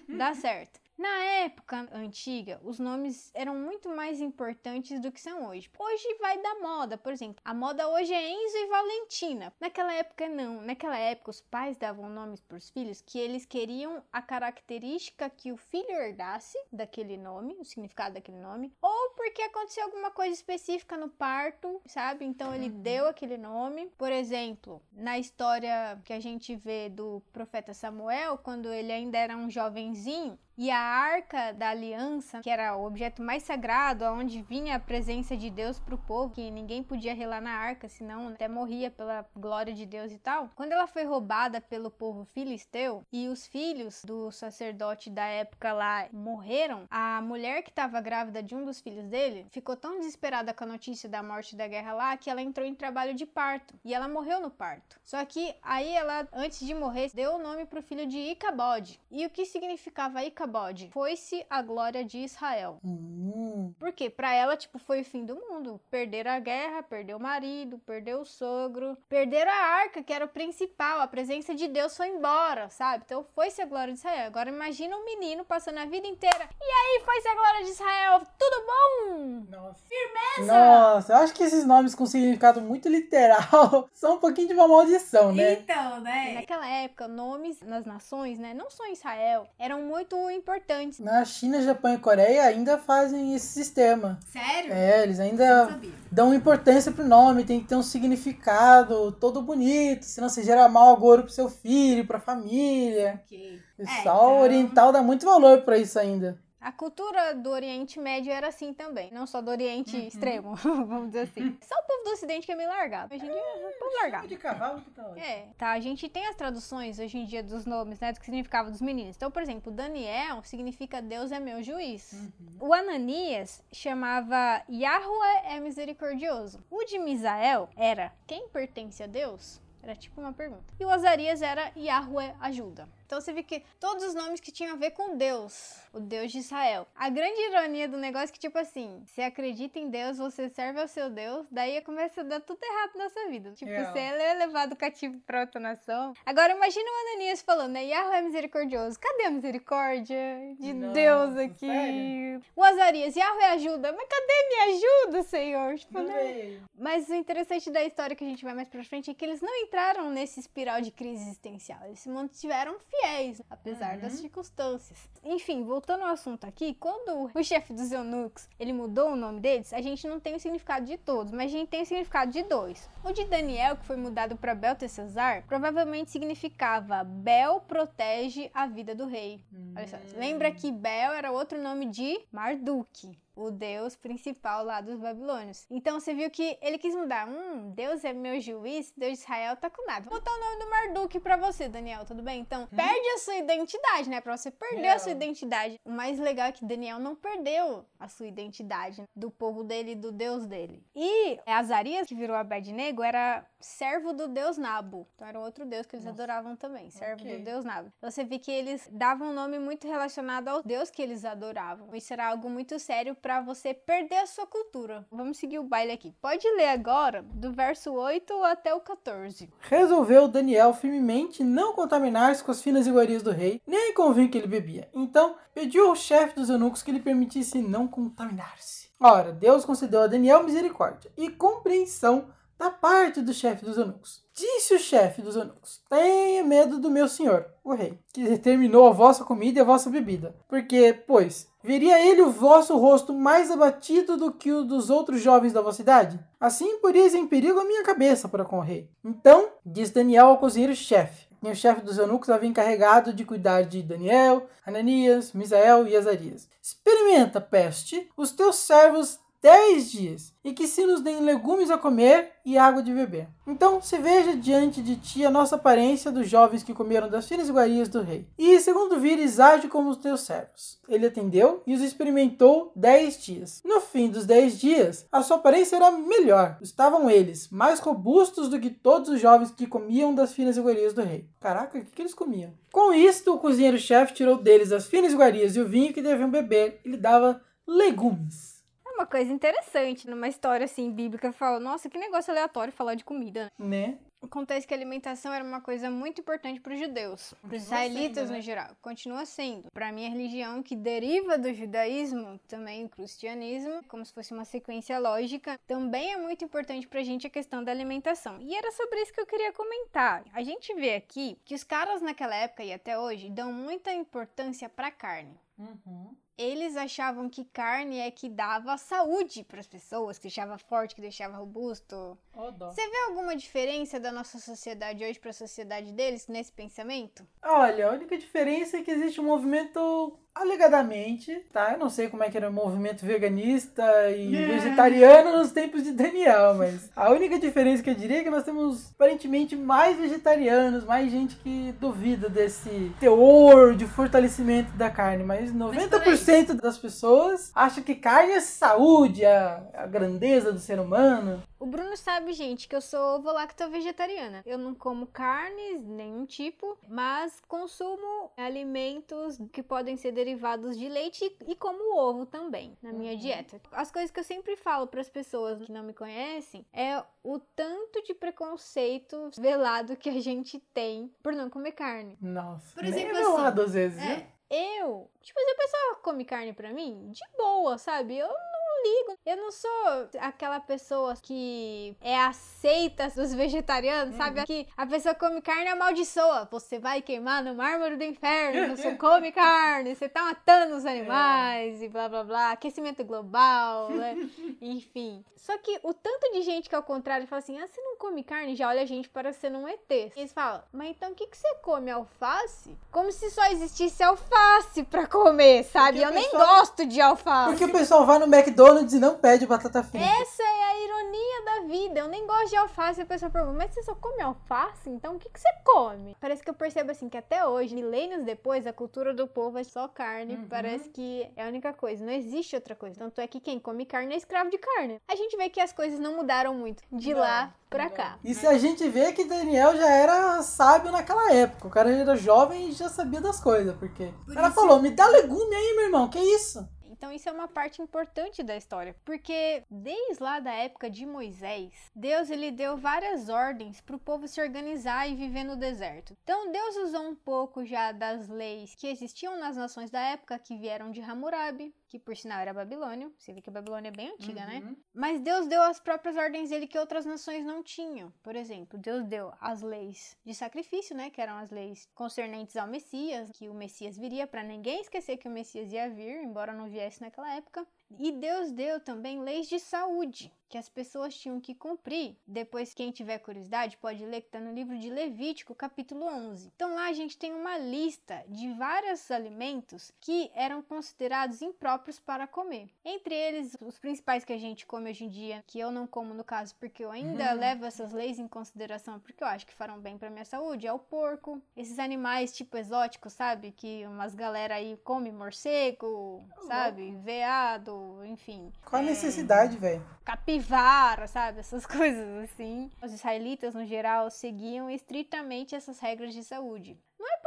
Dá certo. Na época antiga, os nomes eram muito mais importantes do que são hoje. Hoje vai da moda, por exemplo. A moda hoje é Enzo e Valentina. Naquela época, não. Naquela época, os pais davam nomes para os filhos que eles queriam a característica que o filho herdasse daquele nome, o significado daquele nome, ou porque aconteceu alguma coisa específica no parto, sabe? Então ele deu aquele nome. Por exemplo, na história que a gente vê do profeta Samuel, quando ele ainda era um jovenzinho, e a arca da aliança, que era o objeto mais sagrado, onde vinha a presença de Deus para o povo, que ninguém podia relar na arca, senão até morria pela glória de Deus e tal. Quando ela foi roubada pelo povo filisteu e os filhos do sacerdote da época lá morreram, a mulher que estava grávida de um dos filhos dele ficou tão desesperada com a notícia da morte da guerra lá que ela entrou em trabalho de parto e ela morreu no parto. Só que aí ela, antes de morrer, deu o nome pro filho de Icabode. E o que significava Icabode? Foi-se a glória de Israel. Hum, Porque pra ela, tipo, foi o fim do mundo. Perderam a guerra, perdeu o marido, perdeu o sogro, perderam a arca, que era o principal. A presença de Deus foi embora, sabe? Então foi-se a glória de Israel. Agora imagina um menino passando a vida inteira. E aí, foi-se a glória de Israel. Tudo bom? nossa. Nossa, eu acho que esses nomes com significado muito literal são um pouquinho de uma maldição, né? Então, né? naquela época, nomes nas nações, né? Não só em Israel, eram muito importantes. Na China, Japão e Coreia ainda fazem esse sistema. Sério? É, eles ainda dão importância pro nome, tem que ter um significado todo bonito, senão você gera mau agouro pro seu filho, pra família. Ok. O É, pessoal então- oriental dá muito valor pra isso ainda. A cultura do Oriente Médio era assim também. Não só do Oriente extremo, vamos dizer assim. Só o povo do Ocidente que é meio largado. Hoje em dia é um povo largado. de cavalo que tá É, tá. A gente tem as traduções hoje em dia dos nomes, né? Do que significava dos meninos. Então, por exemplo, Daniel significa Deus é meu juiz. O Ananias chamava Yahweh é misericordioso. O de Misael era quem pertence a Deus? Era tipo uma pergunta. E o Azarias era Yahweh ajuda. Então você vê que todos os nomes que tinham a ver com Deus, o Deus de Israel. A grande ironia do negócio é que, tipo assim, você acredita em Deus, você serve ao seu Deus, daí começa a dar tudo errado na sua vida. Tipo, É. você é levado cativo pra outra nação. Agora imagina o Ananias falando, né? Yahweh é misericordioso. Cadê a misericórdia de Nossa, Deus aqui? sério? O Azarias, Yahweh ajuda. Mas cadê minha ajuda, Senhor? Tipo, Não né? Mas o interessante da história que a gente vai mais pra frente é que eles não entraram nesse espiral de crise existencial. Eles se mantiveram fiéis fiéis, apesar uhum. das circunstâncias. Enfim, voltando ao assunto aqui, quando o chefe dos eunucos, ele mudou o nome deles, a gente não tem o significado de todos, mas a gente tem o significado de dois. O de Daniel, que foi mudado para Beltesazar, provavelmente significava Bel protege a vida do rei. Olha só, lembra que Bel era outro nome de Marduk o deus principal lá dos babilônios. Então você viu que ele quis mudar. Hum, Deus é meu juiz, Deus de Israel tá com nada. Vou botar o nome do Marduk pra você, Daniel, tudo bem? Então, hum? perde a sua identidade, né? Pra você perder a sua identidade. O mais legal é que Daniel não perdeu a sua identidade do povo dele e do Deus dele. E Azarias, que virou Abednego, era servo do deus Nabo. Então era outro deus que eles Nossa. adoravam também, servo okay. do deus Nabo. Então, você vê que eles davam um nome muito relacionado ao deus que eles adoravam. Isso era algo muito sério para você perder a sua cultura. Vamos seguir o baile aqui. Pode ler agora do verso 8 até o 14. Resolveu Daniel firmemente não contaminar-se com as finas iguarias do rei, nem com o vinho que ele bebia. Então pediu ao chefe dos eunucos que lhe permitisse não contaminar-se. Ora, Deus concedeu a Daniel misericórdia e compreensão da parte do chefe dos eunucos. Disse o chefe dos eunucos: Tenha medo do meu senhor, o rei, que determinou a vossa comida e a vossa bebida. Porque, pois, veria ele o vosso rosto mais abatido do que o dos outros jovens da vossa idade? Assim poríeis em perigo a minha cabeça para com o rei. Então, disse Daniel ao cozinheiro-chefe, e o chefe dos eunucos havia encarregado de cuidar de Daniel, Ananias, Misael e Azarias. Experimenta, peste, os teus servos dez dias, e que se nos deem legumes a comer e água de beber. Então se veja diante de ti a nossa aparência dos jovens que comeram das finas iguarias do rei. E segundo vires, age como os teus servos. Ele atendeu e os experimentou dez dias. No fim dos dez dias, a sua aparência era melhor. Estavam eles mais robustos do que todos os jovens que comiam das finas iguarias do rei. Caraca, o que, que eles comiam? Com isto, o cozinheiro-chefe tirou deles as finas iguarias e o vinho que deviam beber e lhe dava legumes uma coisa interessante numa história assim bíblica. Fala, nossa, que negócio aleatório falar de comida. Né? Acontece que a alimentação era uma coisa muito importante para os judeus, para os israelitas né? no geral. Continua sendo. Para a minha religião, que deriva do judaísmo, também o cristianismo, como se fosse uma sequência lógica, também é muito importante para a gente a questão da alimentação. E era sobre isso que eu queria comentar. A gente vê aqui que os caras naquela época e até hoje dão muita importância para carne. Uhum eles achavam que carne é que dava saúde para as pessoas, que deixava forte, que deixava robusto. Você vê alguma diferença da nossa sociedade hoje para a sociedade deles nesse pensamento? Olha, a única diferença é que existe um movimento alegadamente, tá? Eu não sei como é que era o movimento veganista e é. vegetariano nos tempos de Daniel, mas a única diferença que eu diria é que nós temos aparentemente mais vegetarianos, mais gente que duvida desse teor de fortalecimento da carne, mas 90% mas das pessoas acham que carne é saúde, a, a grandeza do ser humano. O Bruno sabe, gente, que eu sou ovo-lacto vegetariana. Eu não como carnes, nenhum tipo, mas consumo alimentos que podem ser derivados de leite e como ovo também na minha uhum. dieta. As coisas que eu sempre falo para as pessoas que não me conhecem é o tanto de preconceito velado que a gente tem por não comer carne. Nossa, por exemplo, nem assim, às vezes, é, eu, tipo, se a pessoa come carne pra mim, de boa, sabe? Eu ligo. Eu não sou aquela pessoa que é aceita dos vegetarianos, uhum. sabe? Que a pessoa come carne e amaldiçoa. Você vai queimar no mármore do inferno, você come carne, você tá matando os animais é. e blá blá blá. Aquecimento global, né? Enfim. Só que o tanto de gente que ao contrário fala assim: ah, você não come carne, já olha a gente para ser um ET. E eles falam, mas então o que, que você come? Alface? Como se só existisse alface pra comer, sabe? Porque Eu nem gosto de alface. Porque o pessoal vai no McDonald's McDonald's e não pede batata frita. Essa é a ironia da vida. Eu nem gosto de alface. A pessoa pergunta, mas você só come alface? Então o que, que você come? Parece que eu percebo assim que até hoje, milênios depois, a cultura do povo é só carne. Uhum. Parece que é a única coisa. Não existe outra coisa. Tanto é que quem come carne é escravo de carne. A gente vê que as coisas não mudaram muito de não, lá pra não. cá. E se a gente vê que Daniel já era sábio naquela época. O cara era jovem e já sabia das coisas. Porque Por ela falou: me dá legume aí, meu irmão. Que isso? Então isso é uma parte importante da história, porque desde lá da época de Moisés, Deus ele deu várias ordens para o povo se organizar e viver no deserto. Então Deus usou um pouco já das leis que existiam nas nações da época que vieram de Hammurabi, que por sinal era babilônio. Você vê que a Babilônia é bem antiga, né? Uhum. Mas Deus deu as próprias ordens dele que outras nações não tinham. Por exemplo, Deus deu as leis de sacrifício, né? Que eram as leis concernentes ao Messias, que o Messias viria, para ninguém esquecer que o Messias ia vir, embora não viesse naquela época. E Deus deu também leis de saúde, que as pessoas tinham que cumprir. Depois, quem tiver curiosidade, pode ler que está no livro de Levítico, capítulo 11. Então, lá a gente tem uma lista de vários alimentos que eram considerados impróprios para comer. Entre eles, os principais que a gente come hoje em dia, que eu não como no caso, porque eu ainda Uhum. levo essas leis em consideração, porque eu acho que farão bem para minha saúde, é o porco. Esses animais tipo exóticos, sabe? Que umas galera aí come morcego, sabe? Veado, enfim. Qual a É, necessidade, velho? capivara, sabe? Essas coisas assim. Os israelitas, no geral, seguiam estritamente essas regras de saúde.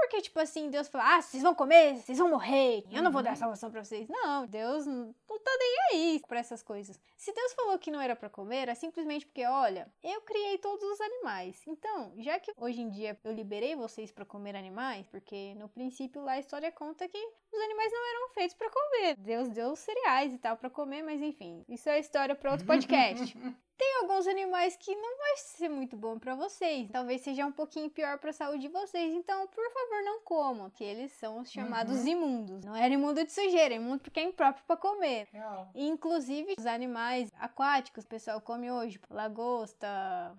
Porque, tipo assim, Deus fala, ah, vocês vão comer, vocês vão morrer, eu não vou dar salvação pra vocês. Não, Deus não tá nem aí pra essas coisas. Se Deus falou que não era pra comer, é simplesmente porque, olha, eu criei todos os animais. Então, já que hoje em dia eu liberei vocês pra comer animais, porque no princípio lá a história conta que os animais não eram feitos pra comer. Deus deu os cereais e tal pra comer, mas enfim, isso é história pra outro podcast. Tem alguns animais que não vai ser muito bom pra vocês. Talvez seja um pouquinho pior pra saúde de vocês. Então, por favor, não comam, que eles são os chamados Uhum. imundos. Não era imundo de sujeira, é imundo porque é impróprio pra comer. E, Inclusive os animais aquáticos, o pessoal come hoje, lagosta,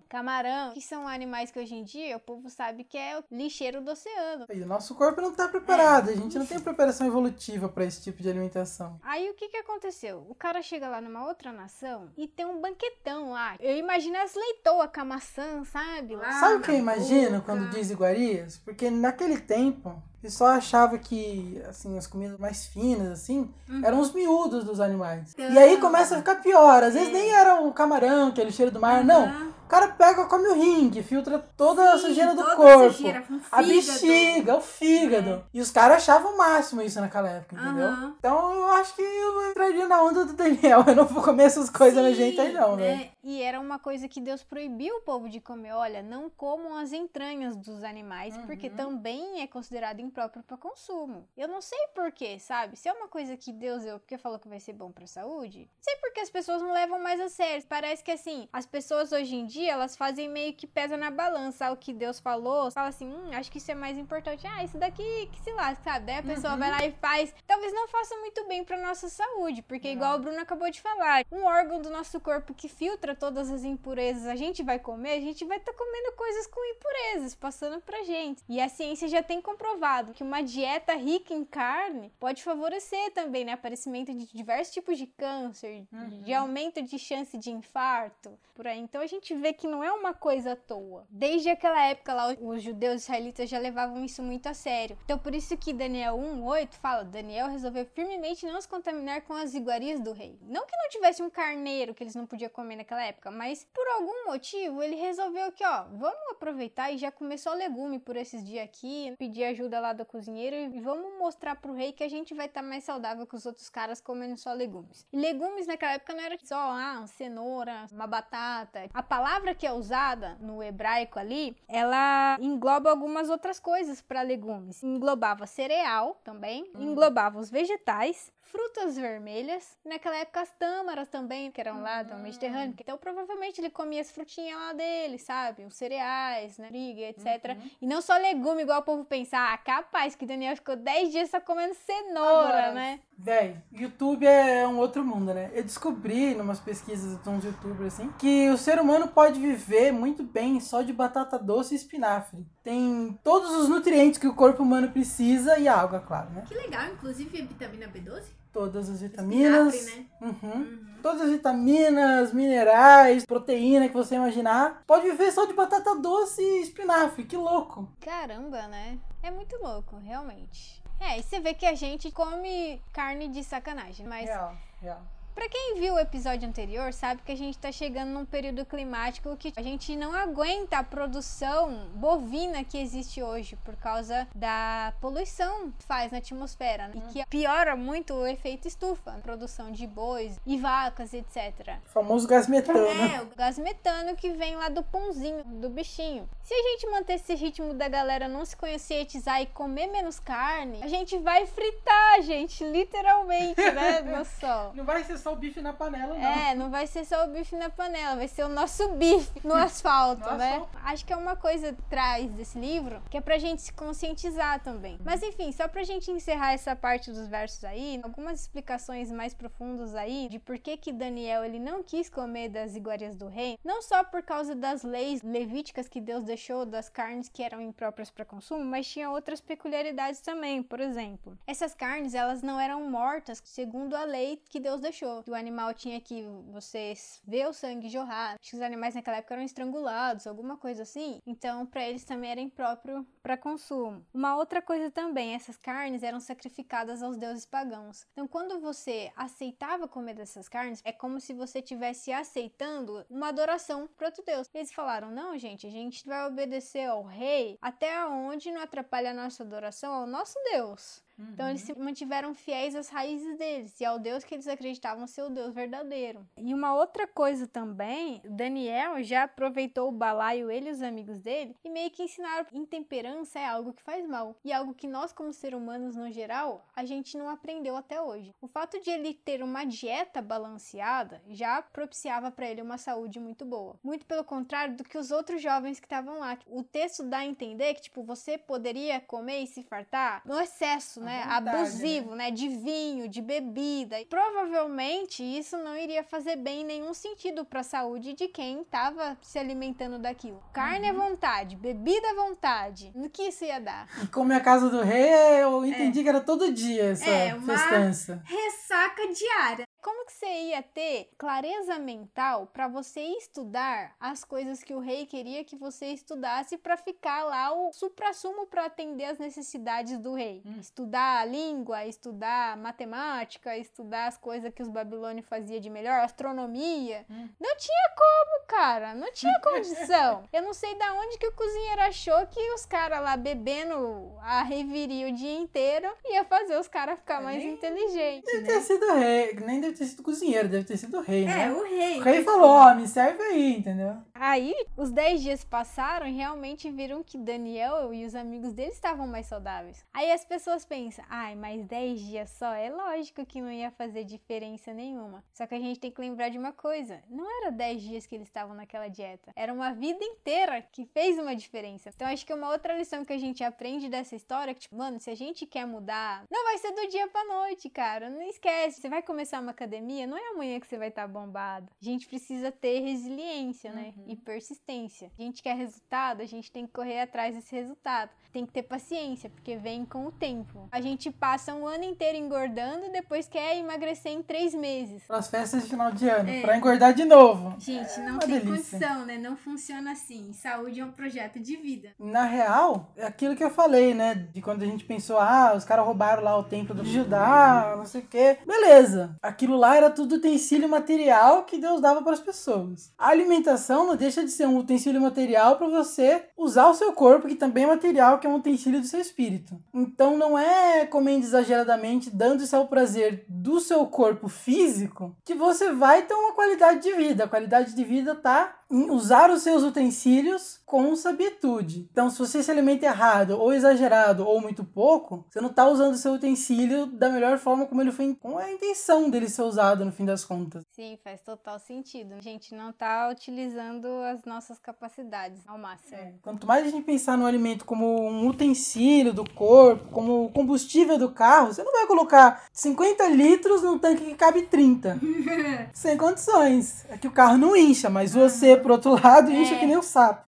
camarão, que são animais que hoje em dia o povo sabe que é o lixeiro do oceano. E o nosso corpo não tá preparado, a gente não tem preparação evolutiva pra esse tipo de alimentação. Aí o que que aconteceu? O cara chega lá numa outra nação e tem um banquetão lá. Eu imagino as leitoas com a maçã, sabe? Lá Sabe o que eu imagino boca. quando diz iguarias? Porque naquele tempo, o pessoal achava que, assim, as comidas mais finas, assim, Uhum. eram os miúdos dos animais. Então, E aí começa a ficar pior. Às vezes É. nem era o camarão, aquele cheiro do mar, não. O cara pega, come o ringue, filtra toda a Sim, sujeira do a corpo. sujeira, A bexiga, o fígado. E os caras achavam o máximo isso naquela época, entendeu? Aham. Então eu acho que eu entraria na onda do Daniel. Eu não vou comer essas coisas Sim, nojentas aí, não, né? né? E era uma coisa que Deus proibiu o povo de comer. Olha, não comam as entranhas dos animais, porque Uhum. também é considerado impróprio para consumo. Eu não sei porquê, sabe? Se é uma coisa que Deus deu porque falou que vai ser bom para saúde, sei porque as pessoas não levam mais a sério. Parece que assim, as pessoas hoje em dia, elas fazem meio que pesa na balança o que Deus falou. Fala assim, hum, acho que isso é mais importante. Ah, isso daqui que se lasca, sabe? Daí a pessoa Uhum. vai lá e faz. Talvez não faça muito bem para nossa saúde, porque Não. igual o Bruno acabou de falar, um órgão do nosso corpo que filtra todas as impurezas, a gente vai comer, a gente vai estar comendo coisas com impurezas passando pra gente. E a ciência já tem comprovado que uma dieta rica em carne pode favorecer também, né, aparecimento de diversos tipos de câncer, Uhum. de aumento de chance de infarto, por aí. Então a gente vê que não é uma coisa à toa. Desde aquela época lá, os judeus israelitas já levavam isso muito a sério. Então por isso que Daniel 1:8 fala, Daniel resolveu firmemente não se contaminar com as iguarias do rei. Não que não tivesse um carneiro que eles não podiam comer naquela época, mas por algum motivo ele resolveu que, ó, vamos aproveitar e já começou legume por esses dias aqui, pedir ajuda lá do cozinheiro e vamos mostrar pro rei que a gente vai estar mais saudável que os outros caras comendo só legumes. E legumes naquela época não era só ah, uma cenoura, uma batata. A palavra que é usada no hebraico ali, ela engloba algumas outras coisas para legumes. Englobava cereal também, englobava os vegetais, frutas vermelhas, naquela época as tâmaras também, que eram lá do Mediterrâneo. Então provavelmente ele comia as frutinhas lá dele, sabe? Os cereais, né? Briga, etc. E não só legume, igual o povo pensa. Ah, capaz que Daniel ficou 10 dias só comendo cenoura, Agora, né? Véi, YouTube é um outro mundo, né? Eu descobri, numas pesquisas de uns youtubers assim, que o ser humano pode viver muito bem só de batata doce e espinafre. Tem todos os nutrientes que o corpo humano precisa e água, claro, né? Que legal, inclusive a vitamina B12. Todas as vitaminas. Espinafre, né? Uhum. Uhum. Todas as vitaminas, minerais, proteína que você imaginar. Pode viver só de batata doce e espinafre. Que louco. Caramba, né? É muito louco, realmente. É, e você vê que a gente come carne de sacanagem, mas Real, real. Pra quem viu o episódio anterior, sabe que a gente tá chegando num período climático que a gente não aguenta a produção bovina que existe hoje por causa da poluição que faz na atmosfera né? e que piora muito o efeito estufa, a produção de bois e vacas, etc. O famoso gás metano. É, o gás metano que vem lá do pãozinho, do bichinho. Se a gente manter esse ritmo da galera não se conscientizar e comer menos carne, a gente vai fritar, gente, literalmente, né, no sol. Não vai ser só o bife na panela, não. É, não vai ser só o bife na panela, vai ser o nosso bife no asfalto, No né? asfalto. Acho que é uma coisa atrás desse livro que é pra gente se conscientizar também. Mas enfim, só pra gente encerrar essa parte dos versos aí, algumas explicações mais profundas aí de por que que Daniel ele não quis comer das iguarias do rei, não só por causa das leis levíticas que Deus deixou das carnes que eram impróprias para consumo, mas tinha outras peculiaridades também. Por exemplo, essas carnes elas não eram mortas segundo a lei que Deus deixou. Que o animal tinha que você ver o sangue jorrar. Acho que os animais naquela época eram estrangulados, alguma coisa assim. Então, para eles também era impróprio para consumo. Uma outra coisa também, essas carnes eram sacrificadas aos deuses pagãos. Então, quando você aceitava comer dessas carnes, é como se você estivesse aceitando uma adoração para outro deus. Eles falaram: "Não, gente, a gente vai obedecer ao rei até onde não atrapalha a nossa adoração ao nosso Deus." Então eles se mantiveram fiéis às raízes deles e ao Deus que eles acreditavam ser o Deus verdadeiro. E uma outra coisa também, Daniel já aproveitou o balaio, ele e os amigos dele, e meio que ensinaram que intemperança é algo que faz mal. E algo que nós, como seres humanos no geral, a gente não aprendeu até hoje. O fato de ele ter uma dieta balanceada já propiciava para ele uma saúde muito boa. Muito pelo contrário do que os outros jovens que estavam lá. O texto dá a entender que, tipo, você poderia comer e se fartar no excesso, né? Vontade, Abusivo, né? De vinho, de bebida. E provavelmente isso não iria fazer bem em nenhum sentido para a saúde de quem estava se alimentando daquilo. Carne à vontade, bebida à vontade. No que isso ia dar? E como é a casa do rei, eu entendi que era todo dia essa É, uma- festança. Ressaca diária. Como que você ia ter clareza mental para você estudar as coisas que o rei queria que você estudasse para ficar lá o suprassumo para atender as necessidades do rei? Estudar a língua, estudar matemática, estudar as coisas que os babilônios faziam de melhor, astronomia. Não tinha como, cara, não tinha condição. Eu não sei da onde que o cozinheiro achou que os caras lá bebendo a reviria o dia inteiro ia fazer os caras ficar mais Nem- inteligentes. Deve ter sido rei, nem deve ter sido cozinheiro, deve ter sido rei, É, né? o rei. O rei falou, ó, me serve aí, entendeu? Aí, os 10 dias passaram e realmente viram que Daniel e os amigos dele estavam mais saudáveis. Aí as pessoas pensam, ai, mas 10 dias só, é lógico que não ia fazer diferença nenhuma. Só que a gente tem que lembrar de uma coisa: não era 10 dias que eles estavam naquela dieta, era uma vida inteira que fez uma diferença. Então acho que uma outra lição que a gente aprende dessa história é que, tipo, mano, se a gente quer mudar, não vai ser do dia pra noite, cara. Não esquece, você vai começar uma academia, não é amanhã que você vai estar bombado. A gente precisa ter resiliência, né? E persistência. A gente quer resultado, a gente tem que correr atrás desse resultado. Tem que ter paciência, porque vem com o tempo. A gente passa um ano inteiro engordando e depois quer emagrecer em três meses. Para as festas de final de ano, É. pra engordar de novo. Gente, não Uma tem delícia. condição, né? Não funciona assim. Saúde é um projeto de vida. Na real, é aquilo que eu falei, né? De quando a gente pensou, ah, os caras roubaram lá o templo do Judá, não sei o quê. Beleza. Aquilo lá era tudo utensílio material que Deus dava para as pessoas. A alimentação não deixa de ser um utensílio material para você usar o seu corpo, que também é material, que é um utensílio do seu espírito. Então não é comendo exageradamente, dando isso ao prazer do seu corpo físico, que você vai ter uma qualidade de vida. A qualidade de vida tá em usar os seus utensílios com sabitude. Então, se você se alimenta errado, ou exagerado, ou muito pouco, você não tá usando o seu utensílio da melhor forma como ele foi, com a intenção dele ser usado no fim das contas. Sim, faz total sentido. A gente não tá utilizando as nossas capacidades ao máximo. Quanto mais a gente pensar no alimento como um utensílio do corpo, como combustível do carro, você não vai colocar 50 litros num tanque que cabe 30. Sem condições. É que o carro não incha, mas você, por outro lado, incha que nem um sapo.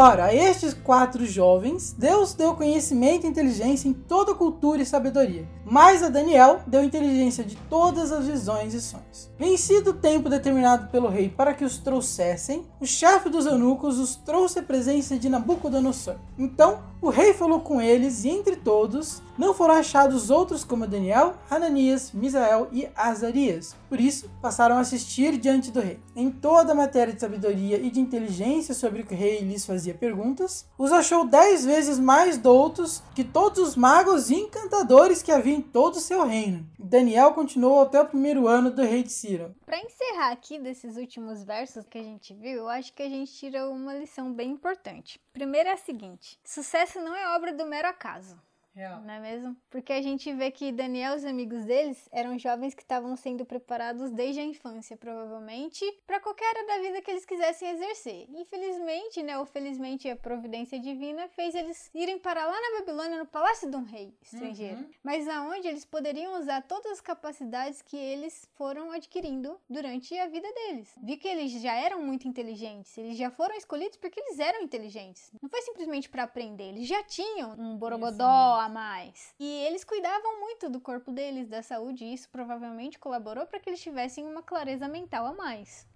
Ora, a estes quatro jovens, Deus deu conhecimento e inteligência em toda cultura e sabedoria. Mas a Daniel deu inteligência de todas as visões e sonhos. Vencido o tempo determinado pelo rei para que os trouxessem, o chefe dos eunucos os trouxe à presença de Nabucodonosor. Então o rei falou com eles, e entre todos não foram achados outros como Daniel, Hananias, Misael e Azarias. Por isso, passaram a assistir diante do rei. Em toda a matéria de sabedoria e de inteligência sobre o que o rei lhes fazia perguntas, os achou dez vezes mais doutos que todos os magos e encantadores que havia em todo o seu reino. Daniel continuou até o primeiro ano do rei de Ciro. Para encerrar aqui desses últimos versos que a gente viu, eu acho que a gente tira uma lição bem importante. Primeiro é a seguinte: sucesso não é obra do mero acaso. Real. Não é mesmo? Porque a gente vê que Daniel e os amigos deles eram jovens que estavam sendo preparados desde a infância, provavelmente, para qualquer área da vida que eles quisessem exercer. Infelizmente, né, ou felizmente, a providência divina fez eles irem para lá na Babilônia, no palácio de um rei estrangeiro. Uhum. Mas aonde eles poderiam usar todas as capacidades que eles foram adquirindo durante a vida deles. Vi que eles já eram muito inteligentes, eles já foram escolhidos porque eles eram inteligentes. Não foi simplesmente para aprender, eles já tinham um borogodó a mais. E eles cuidavam muito do corpo deles, da saúde, e isso provavelmente colaborou para que eles tivessem uma clareza mental a mais.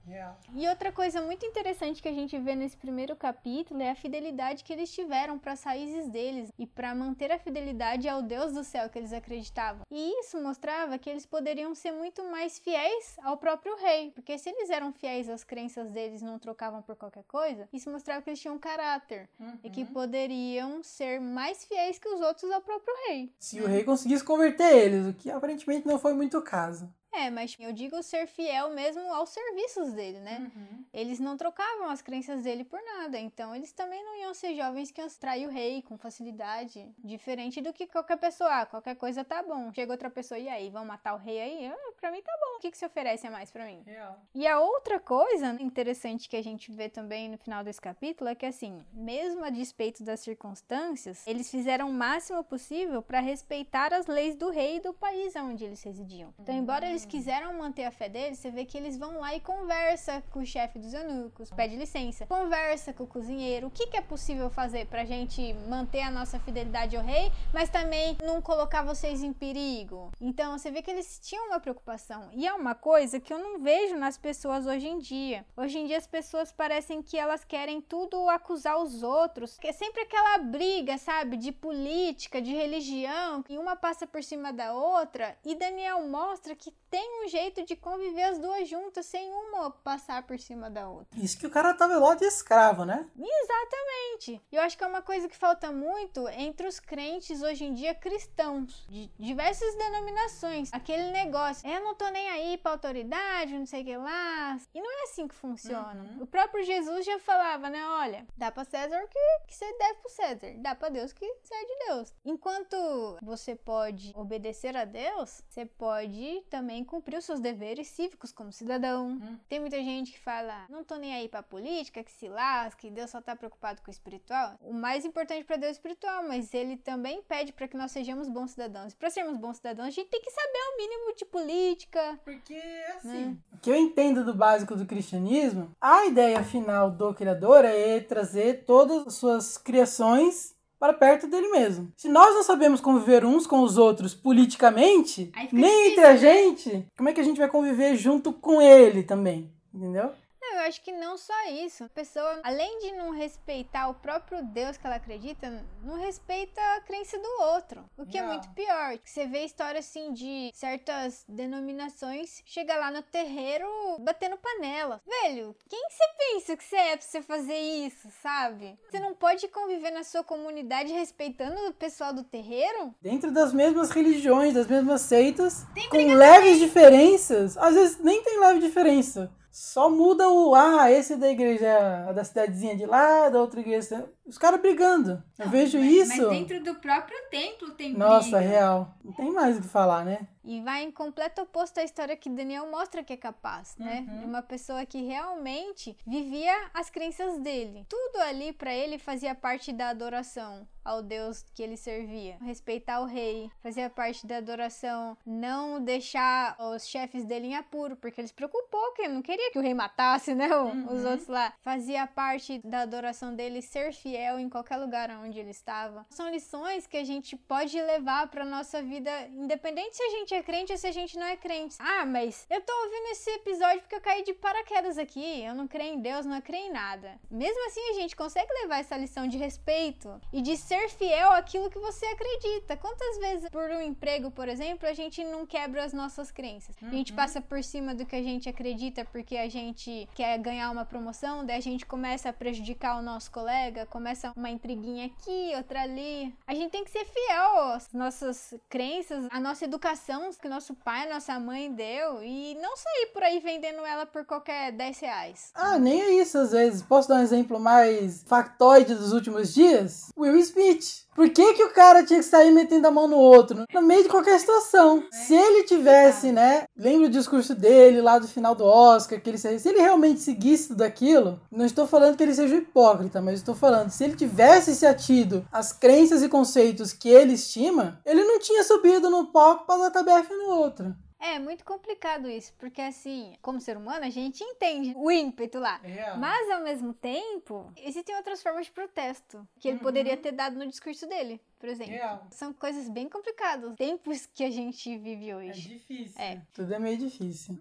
E outra coisa muito interessante que a gente vê nesse primeiro capítulo é a fidelidade que eles tiveram para as raízes deles e para manter a fidelidade ao Deus do céu que eles acreditavam. E isso mostrava que eles poderiam ser muito mais fiéis ao próprio rei, porque se eles eram fiéis às crenças deles, não trocavam por qualquer coisa, isso mostrava que eles tinham caráter e que poderiam ser mais fiéis que os outros ao próprio rei. Se o rei conseguisse converter eles, o que aparentemente não foi muito o caso. É, mas eu digo ser fiel mesmo aos serviços dele, né? Eles não trocavam as crenças dele por nada, então eles também não iam ser jovens que iam trair o rei com facilidade. Diferente do que qualquer pessoa, ah, qualquer coisa tá bom. Chega outra pessoa, e aí, vão matar o rei aí? Ah, pra mim tá bom. O que, que se oferece a mais pra mim? Real. E a outra coisa interessante que a gente vê também no final desse capítulo é que, assim, mesmo a despeito das circunstâncias, eles fizeram o máximo possível para respeitar as leis do rei e do país onde eles residiam. Então, embora eles quiseram manter a fé deles, você vê que eles vão lá e conversa com o chefe dos eunucos, pede licença, conversa com o cozinheiro, o que, que é possível fazer pra gente manter a nossa fidelidade ao rei, mas também não colocar vocês em perigo. Então, você vê que eles tinham uma preocupação. E é uma coisa que eu não vejo nas pessoas hoje em dia. Hoje em dia as pessoas parecem que elas querem tudo acusar os outros, que é sempre aquela briga, sabe, de política, de religião, e uma passa por cima da outra, e Daniel mostra que tem um jeito de conviver as duas juntas sem uma passar por cima da outra. Isso que o cara tava lá de escravo, né? Exatamente. E eu acho que é uma coisa que falta muito entre os crentes hoje em dia cristãos, de diversas denominações. Aquele negócio, eu não tô nem aí pra autoridade, não sei o que lá. E não é assim que funciona. O próprio Jesus já falava, né? Olha, dá pra César o que, que você deve pro César, dá pra Deus que você é de Deus. Enquanto você pode obedecer a Deus, você pode também cumprir os seus deveres cívicos como cidadão. Tem muita gente que fala, não tô nem aí pra política, que se lasque, Deus só tá preocupado com o espiritual. O mais importante pra Deus é o espiritual, mas ele também pede pra que nós sejamos bons cidadãos. E pra sermos bons cidadãos, a gente tem que saber o mínimo de política. Porque, assim. O que eu entendo do básico do cristianismo, a ideia final do Criador é trazer todas as suas criações para perto dele mesmo. Se nós não sabemos conviver uns com os outros politicamente, nem difícil, entre a né? gente, como é que a gente vai conviver junto com ele também? Entendeu? Eu acho que não só isso. A pessoa, além de não respeitar o próprio Deus que ela acredita, não respeita a crença do outro. O que é Não. muito pior. Você vê história assim de certas denominações chega lá no terreiro batendo panela. Velho, quem você pensa que você é pra você fazer isso, sabe? Você não pode conviver na sua comunidade respeitando o pessoal do terreiro? Dentro das mesmas religiões, das mesmas seitas, com leves diferenças. Às vezes nem tem leve diferença. Só muda o. Ah, esse é da igreja da cidadezinha de lá, da outra igreja. Os caras brigando. Eu vejo mas, isso. Mas dentro do próprio templo tem Nossa, briga. real. Não tem mais o que falar, né? E vai em completo oposto à história que Daniel mostra que é capaz, né? Uhum. De uma pessoa que realmente vivia as crenças dele. Tudo ali pra ele fazia parte da adoração ao Deus que ele servia. Respeitar o rei fazia parte da adoração. Não deixar os chefes dele em apuro, porque ele se preocupou, que ele não queria que o rei matasse, né? Os Uhum. outros lá. Fazia parte da adoração dele ser fiel em qualquer lugar onde ele estava. São lições que a gente pode levar para nossa vida, independente se a gente é crente ou se a gente não é crente. Ah, mas eu tô ouvindo esse episódio porque eu caí de paraquedas aqui. Eu não creio em Deus, não creio em nada. Mesmo assim, a gente consegue levar essa lição de respeito e de ser fiel àquilo que você acredita. Quantas vezes, por um emprego, por exemplo, a gente não quebra as nossas crenças? A gente passa por cima do que a gente acredita porque a gente quer ganhar uma promoção, daí a gente começa a prejudicar o nosso colega, começa uma intriguinha aqui, outra ali. A gente tem que ser fiel às nossas crenças, à nossa educação que nosso pai, nossa mãe deu e não sair por aí vendendo ela por qualquer 10 reais. Ah, nem é isso às vezes. Posso dar um exemplo mais factoide dos últimos dias? Will Smith. Por que, que o cara tinha que sair metendo a mão no outro? No meio de qualquer situação. Se ele tivesse, né? Lembra o discurso dele lá do final do Oscar, que ele se ele realmente seguisse tudo aquilo, não estou falando que ele seja hipócrita, mas estou falando, se ele tivesse se atido às crenças e conceitos que ele estima, ele não tinha subido no palco para dar tabefe no outro. É muito complicado isso, porque assim, como ser humano, a gente entende o ímpeto lá. É. Mas ao mesmo tempo, existem outras formas de protesto que ele Uhum. poderia ter dado no discurso dele, por exemplo. É. São coisas bem complicadas. Tempos que a gente vive É hoje. difícil. É. Tudo é meio difícil.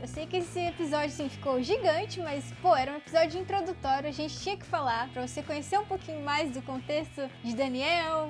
Eu sei que esse episódio assim, ficou gigante, mas pô, era um episódio introdutório, a gente tinha que falar pra você conhecer um pouquinho mais do contexto de Daniel,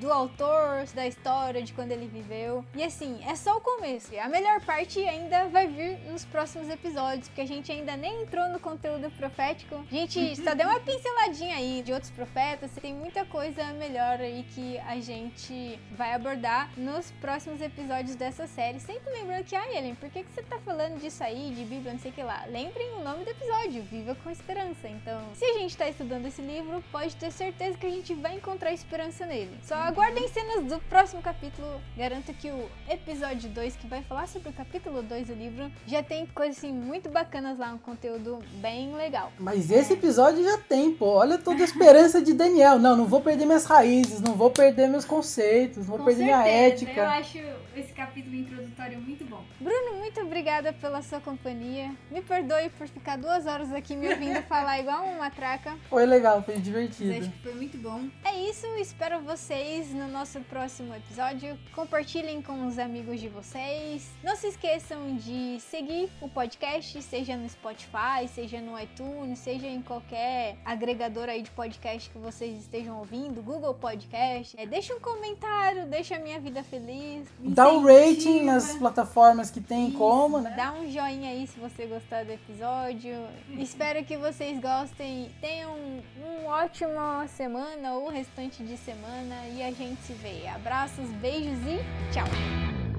do autor, da história, de quando ele viveu. E assim, é só o começo. A melhor parte ainda vai vir nos próximos episódios, porque a gente ainda nem entrou no conteúdo profético. A gente só deu uma pinceladinha aí de outros profetas, tem muita coisa melhor aí que a gente vai abordar nos próximos episódios dessa série. Sempre lembrando que, ah, Ellen, por que, que você tá falando disso aí, de Bíblia, não sei o que lá? Lembrem o nome do episódio, Viva com Esperança. Então, se a gente tá estudando esse livro, pode ter certeza que a gente vai encontrar esperança nele. Só aguardem cenas do próximo capítulo. Garanto que o episódio 2, que vai falar sobre o capítulo 2 do livro, já tem coisas assim muito bacanas lá, um conteúdo bem legal. Mas esse episódio já tem, pô. Olha toda a esperança de Daniel. Não, não vou perder minhas raízes, não vou perder meus conceitos, não vou Com perder minha certeza, Eu ética. acho esse capítulo introdutório muito bom. Bruno, muito obrigada pela sua companhia. Me perdoe por ficar duas horas aqui me ouvindo falar igual uma matraca. Foi legal, foi Mas divertido. acho que foi muito bom. É isso, espero vocês no nosso próximo episódio. Compartilhem com os amigos de vocês. Não se esqueçam de seguir o podcast, seja no Spotify, seja no iTunes, seja em qualquer agregador aí de podcast que vocês estejam ouvindo, Google Podcast. É, deixa um comentário, deixa a minha vida feliz. Dá um rating nas plataformas que tem Isso, como, né? Dá um joinha aí se você gostar do episódio. Espero que vocês gostem. Tenham uma ótima semana ou restante de semana. E a gente se vê. Abraços, beijos e tchau!